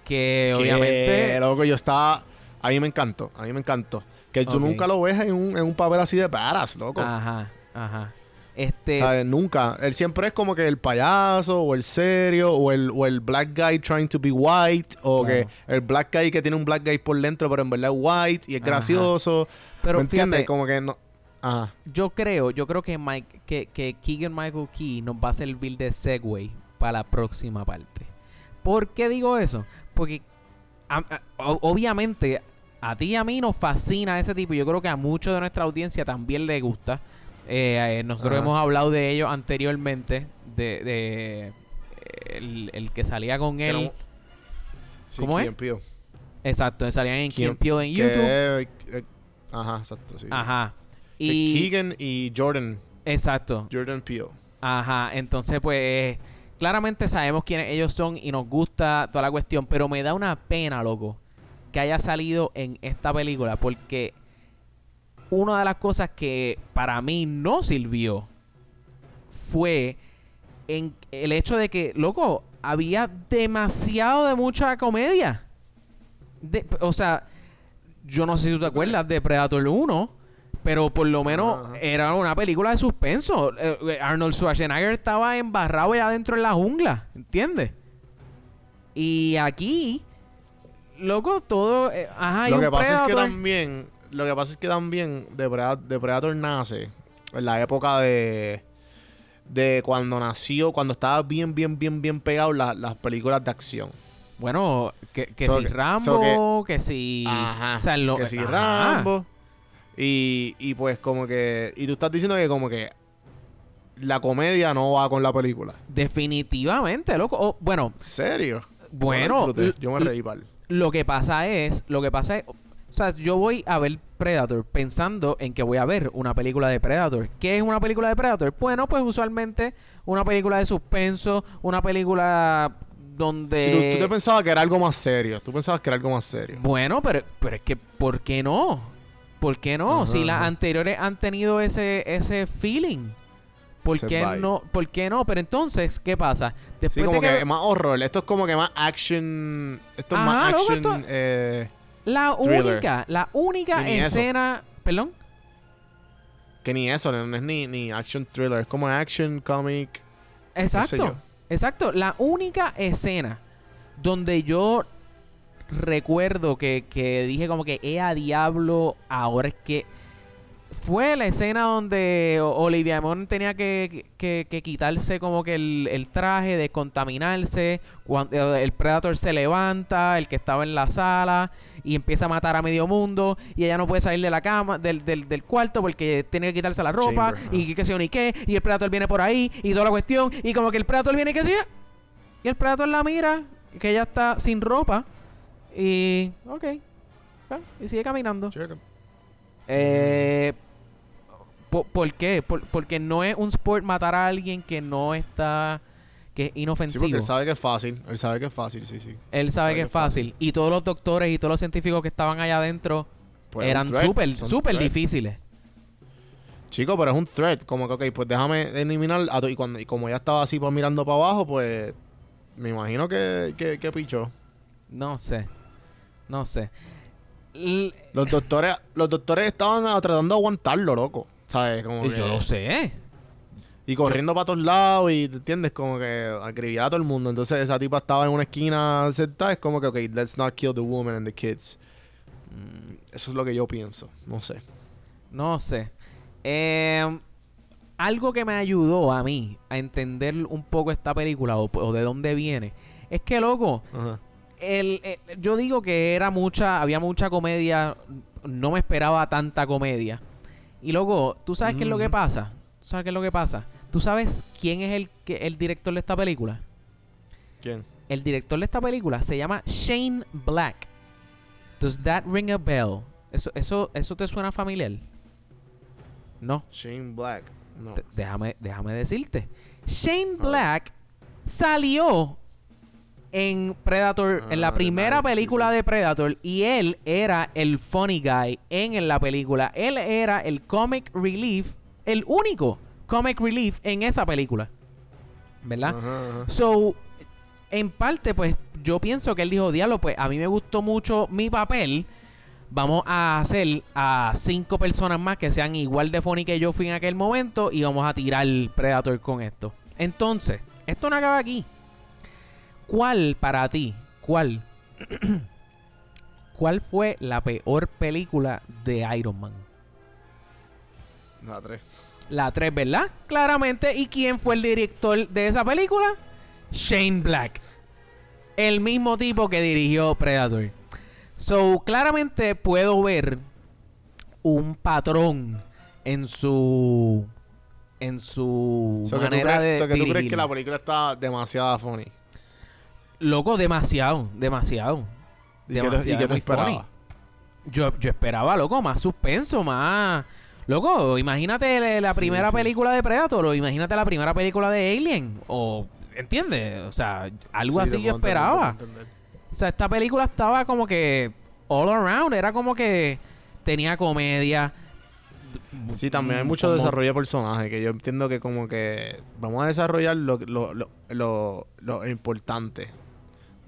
que Que, obviamente... loco, yo estaba... A mí me encantó, a mí me encantó. Que tú Ok. nunca lo ves en un, en un papel así de badass, loco. Ajá, ajá. Este... ¿Sabes? Nunca. Él siempre es como que el payaso, o el serio, o el, o el black guy trying to be white, o que el black guy que tiene un black guy por dentro, pero en verdad es white y es Ajá. gracioso. pero ¿Me fíjate, Como que no. Ajá. yo creo, yo creo que Mike, que, que Keegan Michael Key nos va a servir de segue para la próxima parte. ¿Por qué digo eso? Porque a- a- o- obviamente a ti y a mí nos fascina ese tipo. y Yo creo que a mucho de nuestra audiencia también le gusta. Eh, eh, nosotros Ajá. hemos hablado de ello anteriormente. De, de, el, el que salía con él. no- Sí, ¿Cómo es? Peele. Exacto, salían en and- Peele en YouTube. eh, eh, ajá, exacto, sí. Ajá. Y. Keegan y Jordan. Exacto. Jordan Peele. Ajá, entonces pues claramente sabemos quiénes ellos son y nos gusta toda la cuestión, pero me da una pena, loco, que haya salido en esta película porque una de las cosas que para mí no sirvió fue en el hecho de que, loco, había demasiado de mucha comedia. De- o sea, yo no sé si tú te acuerdas de Predator 1, pero por lo menos era una película de suspenso. Eh, eh, Arnold Schwarzenegger estaba embarrado allá adentro en la jungla, ¿entiendes? Y aquí, loco, todo... eh, ajá, lo que pasa es que también, lo que pasa es que también Depredador nace en la época de de cuando nació, cuando estaba bien, bien, bien, bien pegado la- las películas de acción. Bueno, que, que So si que- Rambo, so que, si... Ajá. O sea, lo- que si ajá. Rambo. Y, y pues como que. Y tú estás diciendo que como que la comedia no va con la película. Definitivamente, loco. Oh, bueno, ¿En serio? Bueno, Yo me reí pal. lo que pasa es, lo que pasa es, o sea, yo voy a ver Predator pensando en que voy a ver una película de Predator. ¿Qué es una película de Predator? Bueno, pues usualmente una película de suspenso, una película donde... Sí, tú, tú te pensabas que era algo más serio. Tú pensabas que era algo más serio. Bueno, pero, pero es que, ¿por qué no? ¿Por qué no? Si las anteriores han tenido ese, ese feeling. ¿Por qué no? ¿Por qué no? Pero entonces, ¿qué pasa? Sí, Después como de que, más horror. Esto es como que más action. Esto es Ajá, más loco, action. esto- eh, la thriller. única, la única Ni escena... ¿Perdón? que ni eso, no, es ni, ni action thriller. Es como action comic. Exacto. Exacto. La única escena donde yo recuerdo que, que dije como que, eh, a diablo, ahora es que... Fue la escena donde Olivia Munn tenía que, que- que quitarse como que el, el traje, descontaminarse. Cuando el Predator se levanta, el que estaba en la sala, y empieza a matar a medio mundo. Y ella no puede salir de la cama, del, del, del cuarto, porque tiene que quitarse la ropa. Chamber, y yo ni qué. Y el Predator viene por ahí, y toda la cuestión. Y como que el Predator viene y sé yo. Y el Predator la mira, que ella está sin ropa. Y. Ok. Y sigue caminando. Eh, po- ¿Por qué? Por- porque no es un sport matar a alguien que no está. que es Sí, inofensivo. porque él sabe que es fácil. Él sabe que es fácil, sí, sí. Él sabe que es fácil. Y todos los doctores y todos los científicos que estaban allá adentro Pues eran súper, súper difíciles. Chico, pero es un threat. Como que, ok, pues déjame eliminar. A y, cuando, y como ya estaba así pues, mirando para abajo, pues. Me imagino que, que, que pichó. No sé. No sé. Los doctores, los doctores estaban tratando de aguantarlo, loco. ¿Sabes? Como y que- yo lo sé. Y corriendo para todos lados y, ¿te entiendes? Como que acribillar a todo el mundo. Entonces esa tipa estaba en una esquina sentada. Es como que, ok, let's not kill the woman and the kids. Eso es lo que yo pienso. No sé. No sé. Eh, algo que me ayudó a mí a entender un poco esta película o, o de dónde viene es que, loco, Ajá. El, el- yo digo que era mucha, había mucha comedia, no me esperaba tanta comedia. Y luego, ¿tú sabes qué es lo que pasa? ¿Tú sabes qué es lo que pasa? ¿Tú sabes quién es el, que, el director de esta película? ¿Quién? El director de esta película se llama Shane Black. Does that ring a bell? ¿Eso, eso, eso te suena familiar? No. Shane Black. No. Déjame, déjame decirte. Shane. Black salió en Predator, en la Ah, primera sí, película sí. de Predator, y él era el funny guy en, en la película. Él era el comic relief, el único comic relief en esa película. ¿Verdad? Ajá, ajá. So, en parte, pues, yo pienso que él dijo, diablo, pues, a mí me gustó mucho mi papel. Vamos a hacer a cinco personas más que sean igual de funny que yo fui en aquel momento y vamos a tirar Predator con esto. Entonces, esto no acaba aquí. ¿Cuál para ti, cuál, cuál fue la peor película de Iron Man? La tres. La 3, ¿verdad? Claramente. ¿Y quién fue el director de esa película? Shane Black. El mismo tipo que dirigió Predator. So, claramente puedo ver un patrón en su. En su So que tú manera crees- de. so que tú crees que la película está demasiado funny. Loco, demasiado. Demasiado. ¿Y qué te- Demasiado, ¿Y qué te muy funny. Yo, yo esperaba, loco, más suspenso, más. Loco, imagínate la, la Sí, primera sí. película de Predator o imagínate la primera película de Alien. O, ¿entiendes? O sea, algo Sí, así yo entender, esperaba. O sea, esta película estaba como que all around. Era como que tenía comedia. Sí, también hay Mm, mucho como- desarrollo de personaje que yo entiendo que como que vamos a desarrollar lo, lo, lo, lo, lo importante.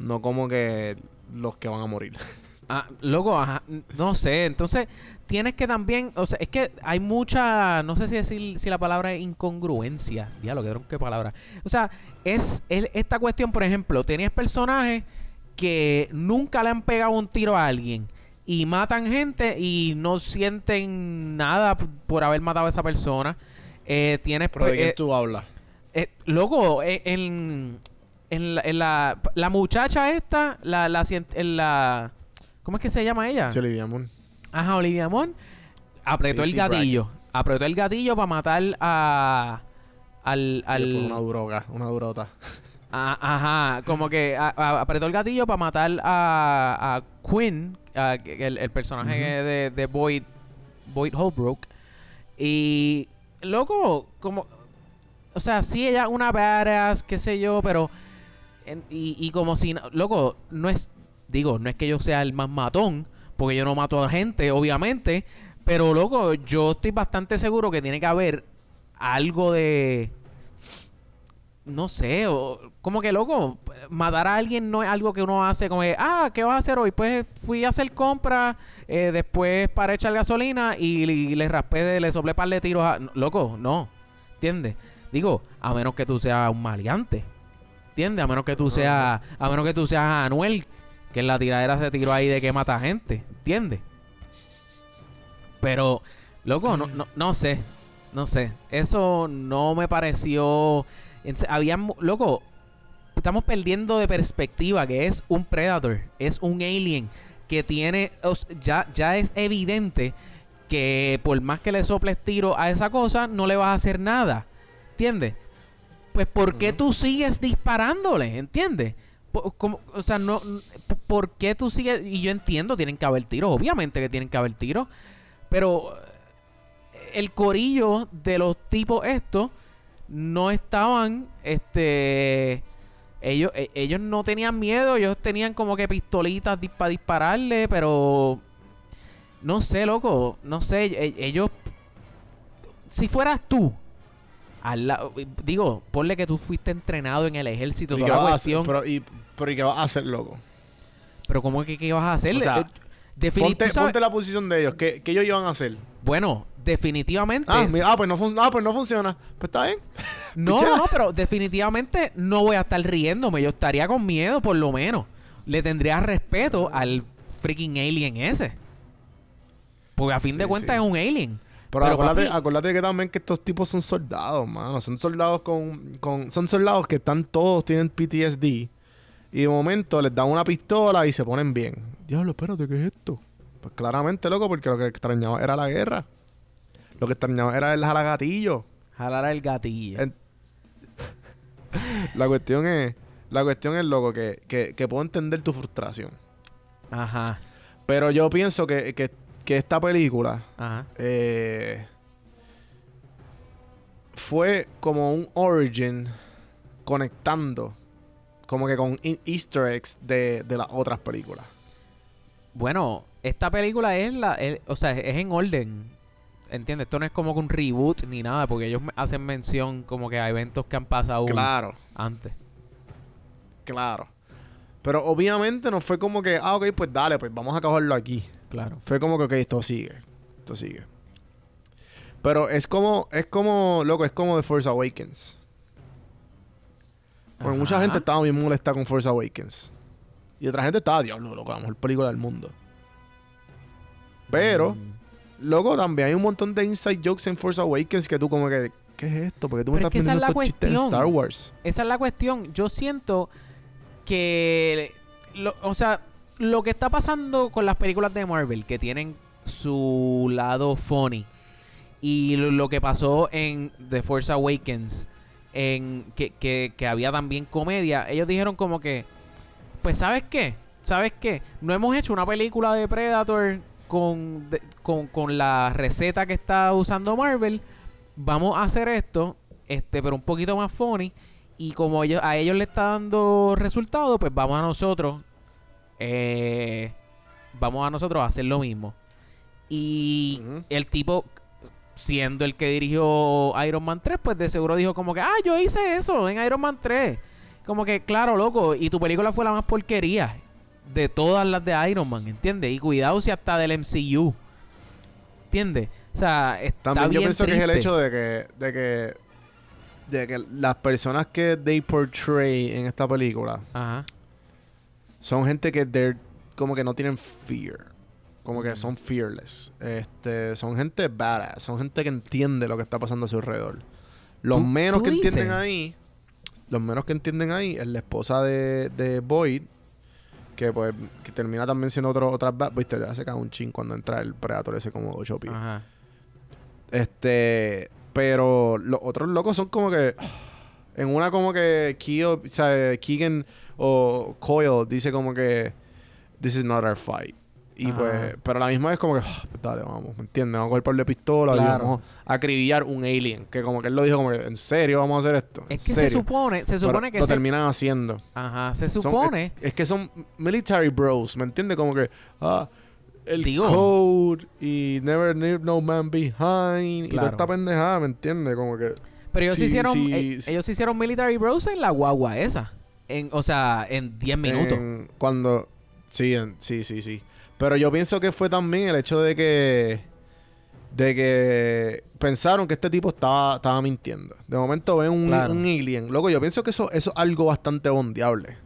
No como que los que van a morir. Ah, loco, ajá, no sé. Entonces, tienes que también, o sea, es que hay mucha, no sé si decir si la palabra es incongruencia. Diablo, qué qué palabra. O sea, es, es esta cuestión, por ejemplo, tenías personajes que nunca le han pegado un tiro a alguien y matan gente y no sienten nada por haber matado a esa persona. Eh, tienes Pero de pues, quién eh, tú hablas. eh, loco, eh, en, en, la, en la, la muchacha esta, la, la, en la, ¿cómo es que se llama ella? Sí, Olivia Munn. Ajá, Olivia Munn apretó el gatillo. Apretó el gatillo para matar a. Al. Al... al Una droga, una durota. a- ajá, como que a- a- apretó el gatillo para matar a, a Quinn, el, el personaje de, de Boyd, Boyd Holbrook. Y. Loco, como. O sea, sí, ella es una badass, qué sé yo, pero. Y, como si. Loco, no es. Digo, no es que yo sea el más matón, porque yo no mato a gente, obviamente. Pero, loco, yo estoy bastante seguro que tiene que haber algo de no sé, o como que loco, matar a alguien no es algo que uno hace como ah, ¿qué vas a hacer hoy? Pues fui a hacer compras, eh, después para echar gasolina y, y le raspé, le soplé par de tiros a... Loco, no, ¿entiendes? Digo, a menos que tú seas un maleante, ¿entiendes? A menos que tú seas, a menos que tú seas Anuel, que en la tiradera se tiró ahí de que mata gente, ¿entiendes? Pero, loco, no, no, no sé, no sé, eso no me pareció... En se- Había, mu- loco, estamos perdiendo de perspectiva que es un Predator, es un alien que tiene, ya, ya es evidente que por más que le soples tiro a esa cosa, no le vas a hacer nada, ¿entiendes? Pues ¿por qué tú sigues disparándole? ¿Entiendes? Como- o sea, no, ¿por qué tú sigues? Y yo entiendo, tienen que haber tiros, obviamente que tienen que haber tiros, pero eh, el corillo de los tipos estos no estaban, este, ellos, e- ellos no tenían miedo, ellos tenían como que pistolitas para dispararle, pero no sé, loco, no sé, e- ellos, si fueras tú, al la- digo, ponle que tú fuiste entrenado en el ejército, pero, Pero, y, pero ¿y qué vas a hacer, loco? ¿cómo es que qué vas a hacer? O sea, Eh, defini- Ponte, la posición de ellos. ¿Qué, qué ellos iban a hacer? Bueno, definitivamente. Ah, es- mira, ah, pues no ah, pues no funciona. Pues está bien. No, Ya. no, pero definitivamente no voy a estar riéndome. Yo estaría con miedo, por lo menos. Le tendría respeto al freaking alien ese. Porque a fin de cuentas sí. es un alien. Pero, Pero, acuérdate, papi- acuérdate que también que estos tipos son soldados, mano. Son soldados con, con... Son soldados que están todos, tienen PTSD. Y de momento les dan una pistola y se ponen bien. Diablo, espérate, ¿qué es esto? Pues claramente, loco, porque lo que extrañaba era la guerra. Lo que extrañaba era el gatillo. Jalar el gatillo. En- La cuestión es... La cuestión es, loco, que, que, que puedo entender tu frustración. Ajá. Pero yo pienso que, que, que esta película... Ajá. eh, fue como un origin conectando como que con e- easter eggs de, de las otras películas. Bueno, esta película es la. es- o sea, es en orden. ¿Entiendes? Esto no es como que un reboot ni nada, porque ellos hacen mención como que a eventos que han pasado Claro, antes. claro. Pero obviamente no fue como que, ah, ok, pues dale, pues vamos a acabarlo aquí. Claro. Fue como que, ok, esto sigue. Esto sigue. Pero es como, es como, loco, es como The Force Awakens. Porque mucha gente estaba bien molesta con Force Awakens. Y otra gente estaba, diablo, loco, la mejor película del mundo. Pero, Mm. loco, también hay un montón de inside jokes en Force Awakens que tú como que, ¿qué es esto? Porque tú me Pero estás es que estos chistes en. Star Wars. Esa es la cuestión. Yo siento que. lo- o sea, lo que está pasando con las películas de Marvel, que tienen su lado funny, y lo, que pasó en The Force Awakens, en que, que, que había también comedia, ellos dijeron como que. Pues, ¿sabes qué? ¿Sabes qué? No hemos hecho una película de Predator con, con, con la receta que está usando Marvel. Vamos a hacer esto, este, pero un poquito más funny. Y como ellos, a ellos le está dando resultado, pues vamos a nosotros. Eh, vamos a nosotros a hacer lo mismo. Y el tipo, siendo el que dirigió Iron Man 3, pues de seguro dijo como que, ah, yo hice eso en Iron Man 3. Como que, claro, loco, y tu película fue la más porquería de todas las de Iron Man, ¿entiendes? Y cuidado si hasta del MCU. ¿Entiendes? O sea, está También yo bien pienso que es el hecho de que, de que, de que las personas que they portray en esta película Ajá. Son gente que they're como que no tienen fear. Como que son fearless. Este, son gente badass. Son gente que entiende lo que está pasando a su alrededor. Los ¿Tú- menos tú que entienden dices? ahí, los menos que entienden ahí es la esposa de, de Boyd, que pues que termina también siendo otro, otra bad. Viste, ya se cae un chin cuando entra el Predator ese como ocho pies. Ajá. Este, pero los otros locos son como que en una como que Keo, o sea, Keegan o Coyle dice como que this is not our fight. Y pues, pero a la misma vez como que, "Ah, pues dale, vamos, ¿me entiendes? Vamos a par de pistola y vamos a acribillar un alien. Que como que él lo dijo como que, ¿en serio vamos a hacer esto? Es ¿En que se serio?" supone, se Pero supone que lo se, terminan haciendo. ajá, se Son- supone, es, es que son military bros, ¿me entiendes? Como que, ah, el Digo. code y never leave no man behind y toda esta pendejada, ¿me entiendes? Como que, pero ellos sí, hicieron, sí, eh, sí. ellos hicieron Military Bros en la guagua esa, en, o sea, en 10 minutos. en- cuando, sí, en- sí, sí, sí. Pero yo pienso que fue también el hecho de que, de que pensaron que este tipo estaba, estaba mintiendo. De momento ven un, Claro. un alien. Loco, yo pienso que eso, eso es algo bastante bondeable.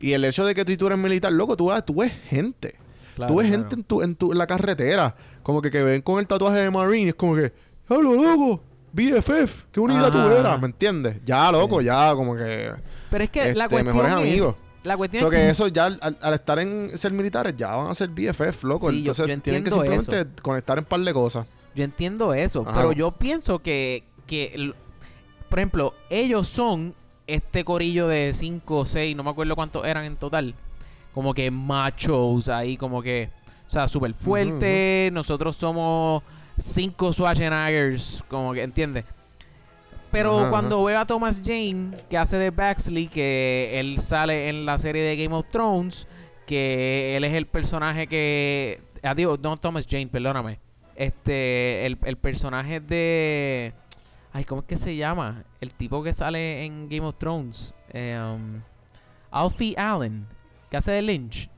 Y el hecho de que tú eres militar, loco, tú tú ves gente. Claro, tú ves claro. gente en, tu, en, tu, en la carretera, como que, que ven con el tatuaje de Marine, es como que, ¡Hablo, loco! BFF, ¿qué unidad tú eras? ¿Me entiendes? Ya, loco, ya, como que. Pero es que la este, cuestión mejores es, amigos. la cuestión So es que que eso ya, al, al estar en ser militares, ya van a ser BFF, loco. Sí, Entonces yo tienen que simplemente conectar en par de cosas. Yo entiendo eso, Ajá. pero yo pienso que, que por ejemplo, ellos son este corillo de 5 o 6, no me acuerdo cuántos eran en total, como que machos ahí, como que, o sea, súper fuerte, nosotros somos 5 Schwarzeneggers, como que, ¿entiendes? Pero Ajá, cuando veo a Thomas Jane, que hace de Baxley, que él sale en la serie de Game of Thrones, que él es el personaje que... Ah, digo, no Thomas Jane, perdóname. Este, el, el personaje de... Ay, ¿cómo es que se llama? El tipo que sale en Game of Thrones. Eh, um, Alfie Allen, que hace de Lynch.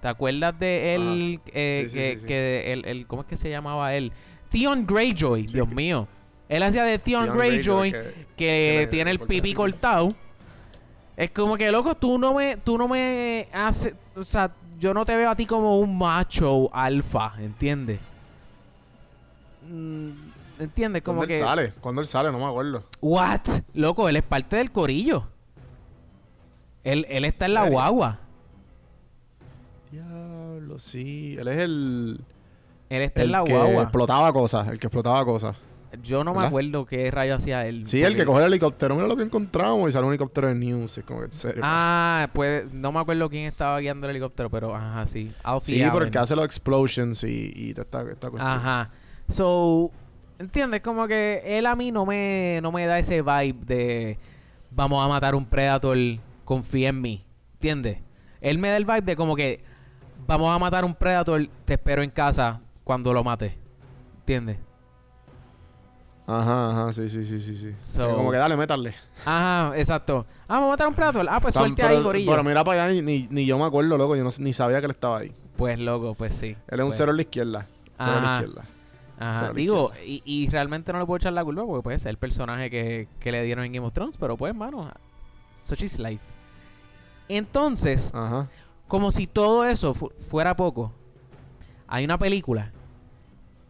¿Te acuerdas de él? eh, Sí, que, sí, sí. que el, el- ¿Cómo es que se llamaba él? Theon Greyjoy, Dios mío. Él hacía de Theon, Theon Greyjoy, que- tiene el pipí cortado. Es como que, loco, tú no me, tú no me haces, o sea, yo no te veo a ti como un macho alfa, ¿entiendes? Mm, ¿Entiendes? Como ¿Cuándo que... él sale? ¿Cuándo él sale? No me acuerdo. What? Loco, él es parte del corillo. Él, él está en la guagua. Diablo, sí. Él es el... Él está el en la que guagua. explotaba cosas. El que explotaba cosas. Yo no me acuerdo qué rayo hacía él. Sí, el que coge el helicóptero. Mira lo que encontramos. Y sale un helicóptero de news. Es como que en serio. Ah, pues no me acuerdo quién estaba guiando el helicóptero, pero ajá, sí. Alfie sí, Allen. porque hace los explosions y, y te está, está cuestión. Ajá. So, ¿entiendes? Como que él a mí no me, no me da ese vibe de vamos a matar un Predator, confía en mí. ¿Entiendes? Él me da el vibe de como que vamos a matar un Predator, te espero en casa cuando lo mate. ¿Entiendes? Ajá, ajá. Sí, sí, sí, sí. sí. So- como que dale, métale. Ajá, exacto. Ah, vamos a matar un Predator. Ah, pues Tan- suelte pero, ahí, gorillo. Pero mira para allá, ni, ni, ni yo me acuerdo, loco. Yo no, ni sabía que él estaba ahí. Pues loco, pues sí. Él es un Pues, cero a la izquierda. Cero a la Ajá. izquierda. Ajá, Cero a la digo, y, y realmente no le puedo echar la culpa porque pues es el personaje que, que le dieron en Game of Thrones, pero pues, mano, such is life. Entonces, Ajá. como si todo eso fu- fuera poco, hay una película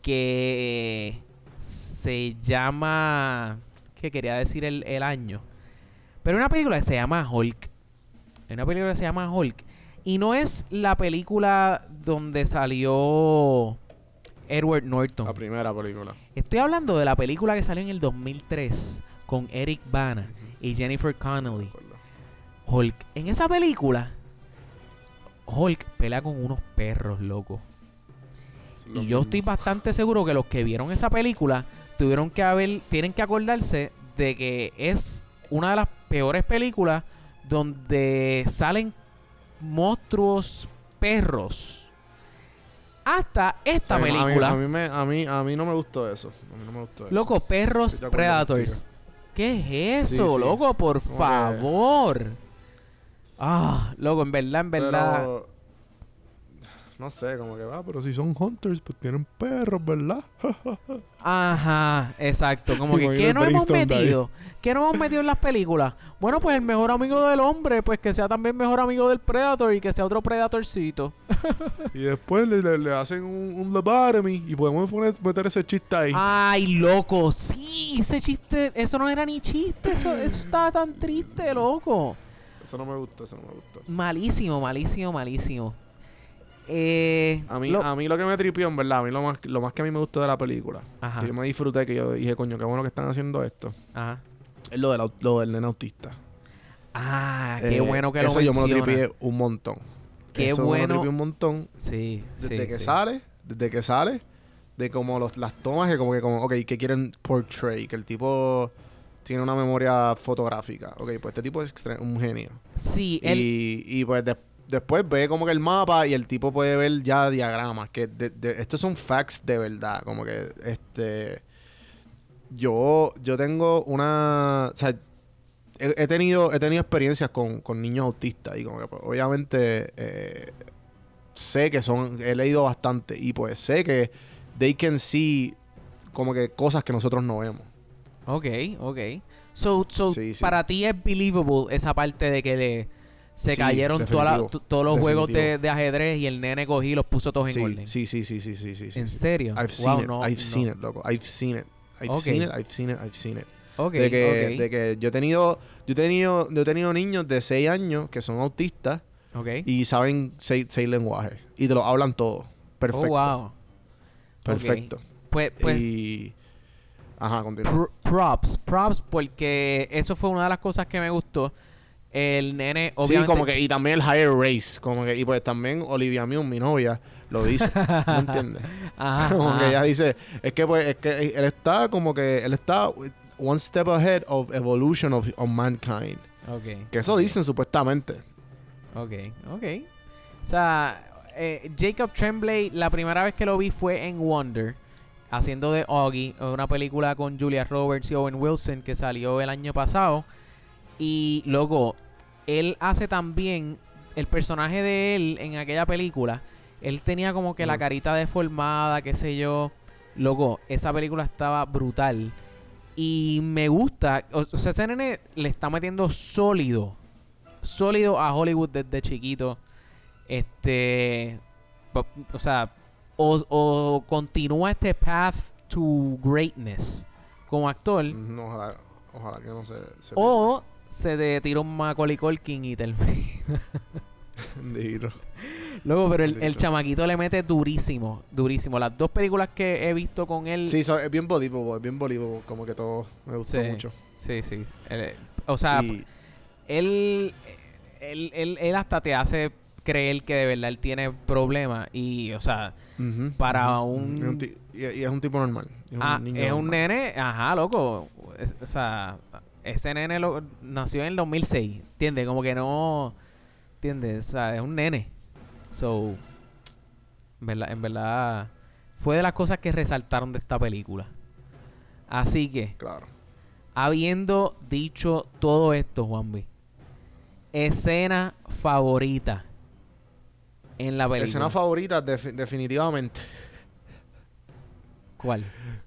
que se llama, que quería decir el, el año, pero una película que se llama Hulk. Hay una película que se llama Hulk. Y no es la película donde salió Edward Norton. La primera película. Estoy hablando de la película que salió en el 2003 con Eric Bana y Jennifer Connelly. Hulk. En esa película, Hulk pelea con unos perros, loco. Y yo estoy bastante seguro que los que vieron esa película tuvieron que haber, tienen que acordarse de que es una de las peores películas donde salen monstruos perros. Hasta esta Sí, a mí- película. A mí, me, a, mí, a mí no me gustó eso. A mí no me gustó eso. Loco, perros Predators. ¿Qué es eso, Sí, sí. loco? Por que- favor. Ah, loco, en verdad, en verdad. Pero, no sé, como que va, pero si son hunters, pues tienen perros, ¿verdad? Ajá, exacto. Como que, ¿qué el no hemos metido? ¿Qué no hemos metido en las películas? Bueno, pues el mejor amigo del hombre, pues que sea también mejor amigo del Predator y que sea otro Predatorcito. y después le, le- le hacen un, un lobotomy y podemos poner, meter ese chiste ahí. Ay, loco, sí, ese chiste, eso no era ni chiste, eso, eso estaba tan triste, loco. Eso no me gustó, eso no me gustó. Malísimo, malísimo, malísimo. Eh, A mí, lo- a mí lo que me tripió, en verdad, a mí lo más, lo más que a mí me gustó de la película, Ajá, que yo me disfruté, que yo dije, coño, qué bueno que están haciendo esto, ajá. es lo del, au- lo del nene autista. Ah, qué Eh, bueno que lo Eso yo me lo tripié un montón. Qué Eso me bueno. lo tripié un montón. Sí, Desde sí, que sí. sale, desde que sale, de como los, las tomas que como que como, ok, que quieren portray, que el tipo tiene una memoria fotográfica. Ok, pues este tipo es un genio. Sí, él, Y, y pues de- después ve como que el mapa y el tipo puede ver ya diagramas, que de- de- estos son facts de verdad, como que este yo yo tengo una, o sea, he, he tenido he tenido experiencias con, con niños autistas y como que pues, obviamente eh, sé que son he leído bastante y pues sé que they can see como que cosas que nosotros no vemos. Ok, ok. So, so Sí, sí. para ti es believable esa parte de que le se Sí, cayeron toda la- todos los juegos de, ajedrez y el nene cogí y los puso todos en orden. sí, sí, sí, sí, sí, sí, ¿En serio? I've Wow, seen it. no, I've no. seen it, loco. I've seen it. I've seen it. I've seen it. I've seen it. Ok, de que, de que yo he tenido, yo he tenido, yo he tenido niños de 6 años que son autistas y saben seis, seis lenguajes y te lo hablan todo. Perfecto. Oh, wow. Perfecto. Pues, pues y ajá, continúa. pr- props, props, porque eso fue una de las cosas que me gustó. El nene, obviamente... Sí, como que y también el higher race, como que y pues también Olivia Mion, mi novia, lo dice, ¿me entiendes? Ajá, como ajá. que ella dice, es que pues es que él está como que él está one step ahead of evolution of, of mankind. Ok. Que eso dicen supuestamente. Ok, ok. O sea, eh, Jacob Tremblay, la primera vez que lo vi fue en Wonder, haciendo de Augie, una película con Julia Roberts y Owen Wilson que salió el año pasado. Y luego, él hace también el personaje de él en aquella película. Él tenía como que la carita deformada, qué sé yo. Loco, esa película estaba brutal. Y me gusta, o sea, nene le está metiendo sólido sólido a Hollywood desde chiquito. este, o sea, o, o continúa este path to greatness como actor, No, ojalá, ojalá que no se... se o se de tira un Macaulay Culkin y termina. Luego, pero el, el chamaquito le mete durísimo, durísimo. Las dos películas que he visto con él, Sí, es bien Bolívar, es bien Bolívar, como que todo me gustó Sí. mucho. sí, sí. O sea, Y- él, él, él, él hasta te hace creer que de verdad él tiene problemas y, o sea, para un- Y es un, ti- y, y es un tipo normal. Es un ah, niño es un nene, ajá, loco. Es- o sea, ese nene lo, nació en el 2006, ¿entiendes? Como que no, ¿entiendes? O sea, es un nene. So, en verdad, en verdad, fue de las cosas que resaltaron de esta película. Así que, Claro. habiendo dicho todo esto, Juanvi, escena favorita en la película. Escena favorita, defi- definitivamente. ¿Cuál?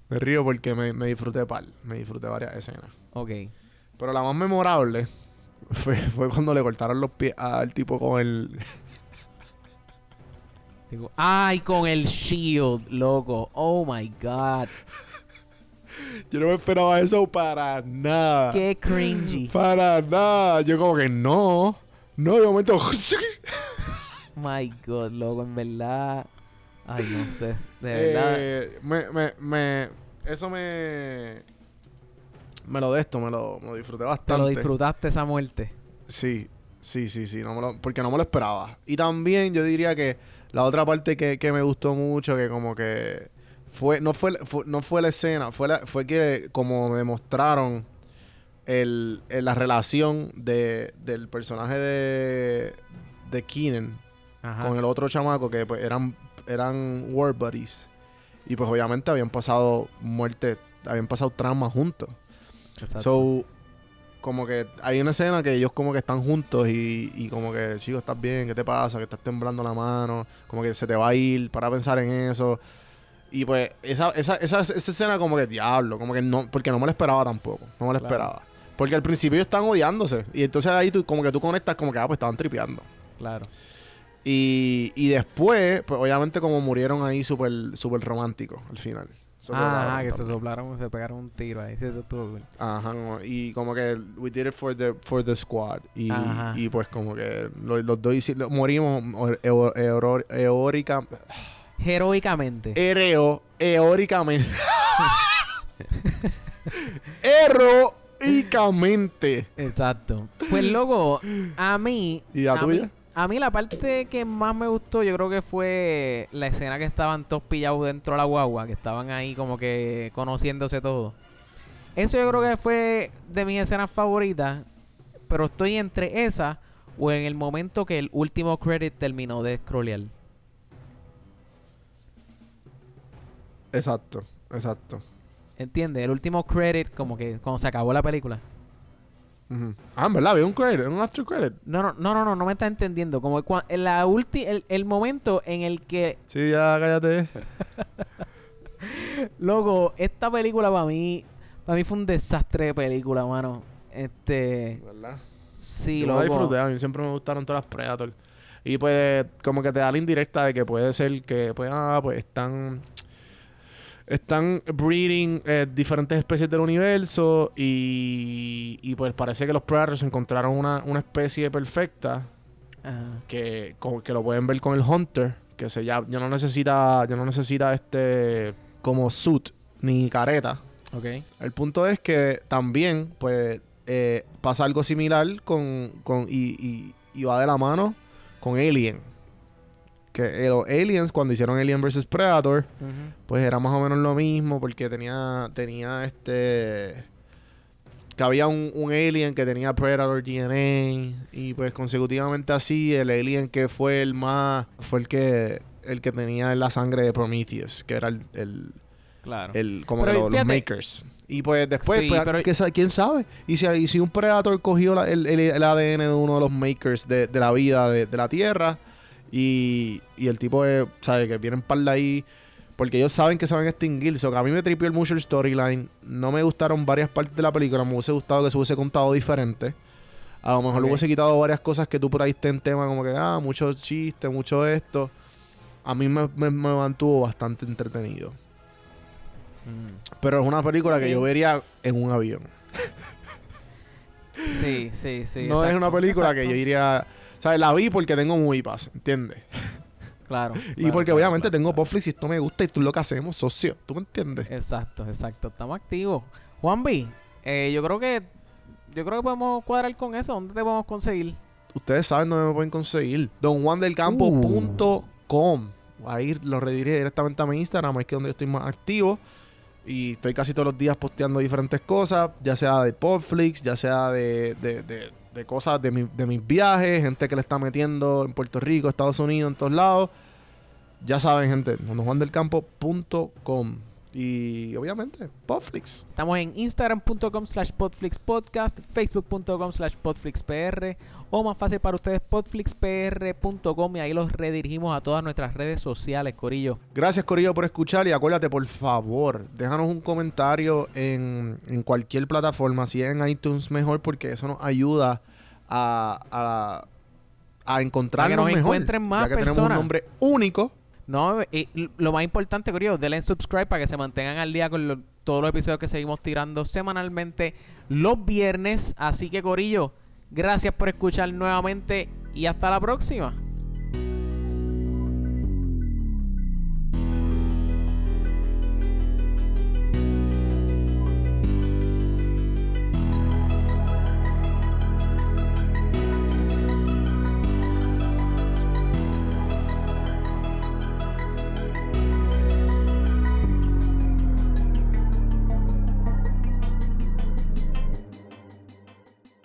Me río porque me, me disfruté par. Me disfruté varias escenas. Ok. Pero la más memorable fue, fue cuando le cortaron los pies al tipo con el... Digo, Ay, con el shield, loco. Oh my god. Yo no me esperaba eso para nada. Qué cringy. Para nada. Yo como que no. No, de momento... My god, loco, en verdad. Ay, no sé. De verdad. Eh, me, me, me, eso me... Me lo de esto, me lo, me lo disfruté Te bastante. lo disfrutaste esa muerte. Sí, sí, sí, sí. No me lo- porque no me lo esperaba. Y también yo diría que la otra parte que, que me gustó mucho, que como que fue, no fue, fue- no fue la escena, fue la, fue que como demostraron el, el- la relación de, del personaje de, de Keenan Ajá. con el otro chamaco que pues, eran, eran war buddies. Y pues obviamente habían pasado muerte, habían pasado traumas juntos. Exacto. So, como que hay una escena que ellos como que están juntos y, y como que, chico, ¿estás bien? ¿Qué te pasa? Que estás temblando la mano. Como que se te va a ir para pensar en eso. Y pues esa, esa, esa, esa escena como que diablo, como que no, porque no me la esperaba tampoco. No me la Claro. esperaba. Porque al principio ellos están odiándose. Y entonces ahí tú, como que tú conectas como que, ah, pues estaban tripeando. claro. Y, y después, pues obviamente como murieron ahí súper súper románticos al final. Ajá, que se soplaron, se pegaron un tiro ahí. Sí, eso estuvo cool. Ajá, y como que we did it for the, for the squad. Y, Ajá. y pues como que lo- los dos morimos eo- eo- eórica, Heroicamente. ereo, eóricamente. Heroicamente. Exacto. Pues luego, a mí. ¿Y a tuya? Mí, a mí la parte que más me gustó, yo creo que fue la escena que estaban todos pillados dentro de la guagua, que estaban ahí como que conociéndose todos. Eso yo creo que fue de mis escenas favoritas, pero estoy entre esa o en el momento que el último credit terminó de scrollear. Exacto, exacto. ¿Entiendes? El último credit, como que cuando se acabó la película. Ujú. Ah, en verdad, había un credit, un after credit. No, no, no, no, no, no me estás entendiendo. Como cua- la ulti el, el momento en el que Sí, ya cállate. Loco, esta película para mí, para mí fue un desastre de película, mano. Este, ¿Verdad? sí, Yo loco. la disfruté, a mí siempre me gustaron todas las Predator. Y pues, como que te da la indirecta de que puede ser que, pues, ah, pues están. Están breeding eh, diferentes especies del universo y, y pues parece que los Predators encontraron una, una especie perfecta que, que lo pueden ver con el Hunter, que se ya, ya no necesita, ya no necesita este como suit ni careta. Ok. El punto es que también, pues, eh, pasa algo similar con, con y, y, y va de la mano con Alien. Que eh, los Aliens, cuando hicieron Alien vs. Predator, pues era más o menos lo mismo, porque tenía, tenía este... Que había un, un alien que tenía Predator DNA y pues consecutivamente así el alien que fue el más fue el que el que tenía la sangre de Prometheus que era el, el, Claro. el como Pero que lo- los makers. Y pues después, Sí, pues, pero- ¿qué sa- ¿quién sabe? Y si, y si un Predator cogió la- el, el- el ADN de uno de los makers de, de la vida de, de la Tierra y, y el tipo de, ¿sabes? Que vienen para de ahí porque ellos saben que se van a extinguir. So, que a mí me tripió mucho el storyline. No me gustaron varias partes de la película. Me hubiese gustado que se hubiese contado diferente. A lo mejor hubiese quitado varias cosas que tú por ahí estés en tema, como que, ah, mucho chiste, mucho esto. A mí me, me- me mantuvo bastante entretenido. Mm. Pero es una película que yo vería en un avión. Sí, sí, sí. no es una película que yo iría. Sea, la vi porque tengo Movie Pass, ¿entiendes? Claro. Y claro, porque claro, obviamente claro, tengo. Netflix y esto me gusta y tú lo que hacemos, socio. ¿Tú me entiendes? Exacto, exacto. Estamos activos. Juan B, eh, yo creo que yo creo que podemos cuadrar con eso. ¿Dónde te podemos conseguir? Ustedes saben dónde me pueden conseguir. donjuandelcampo.com. Ahí lo redirige directamente a mi Instagram, es que donde yo estoy más activo. Y estoy casi todos los días posteando diferentes cosas, ya sea de Podflix, ya sea de, de- de- de cosas de, mi- de mis viajes, gente que le está metiendo en Puerto Rico, Estados Unidos, en todos lados. Ya saben, gente, donjuandelcampo.com. Y obviamente, Podflix. Estamos en instagram.com slash podflixpodcast, facebook.com slash podflixpr o más fácil para ustedes podflixpr.com y ahí los redirigimos a todas nuestras redes sociales, Corillo. Gracias, Corillo, por escuchar. Y acuérdate, por favor, déjanos un comentario en, en cualquier plataforma. Si es en iTunes, mejor, porque eso nos ayuda a, a, a encontrarnos nos mejor. encuentren más ya que tenemos un personas. nombre único. No, y lo más importante, Corillo, denle subscribe para que se mantengan al día con lo- todos los episodios que seguimos tirando semanalmente los viernes. Así que, Corillo, gracias por escuchar nuevamente y hasta la próxima.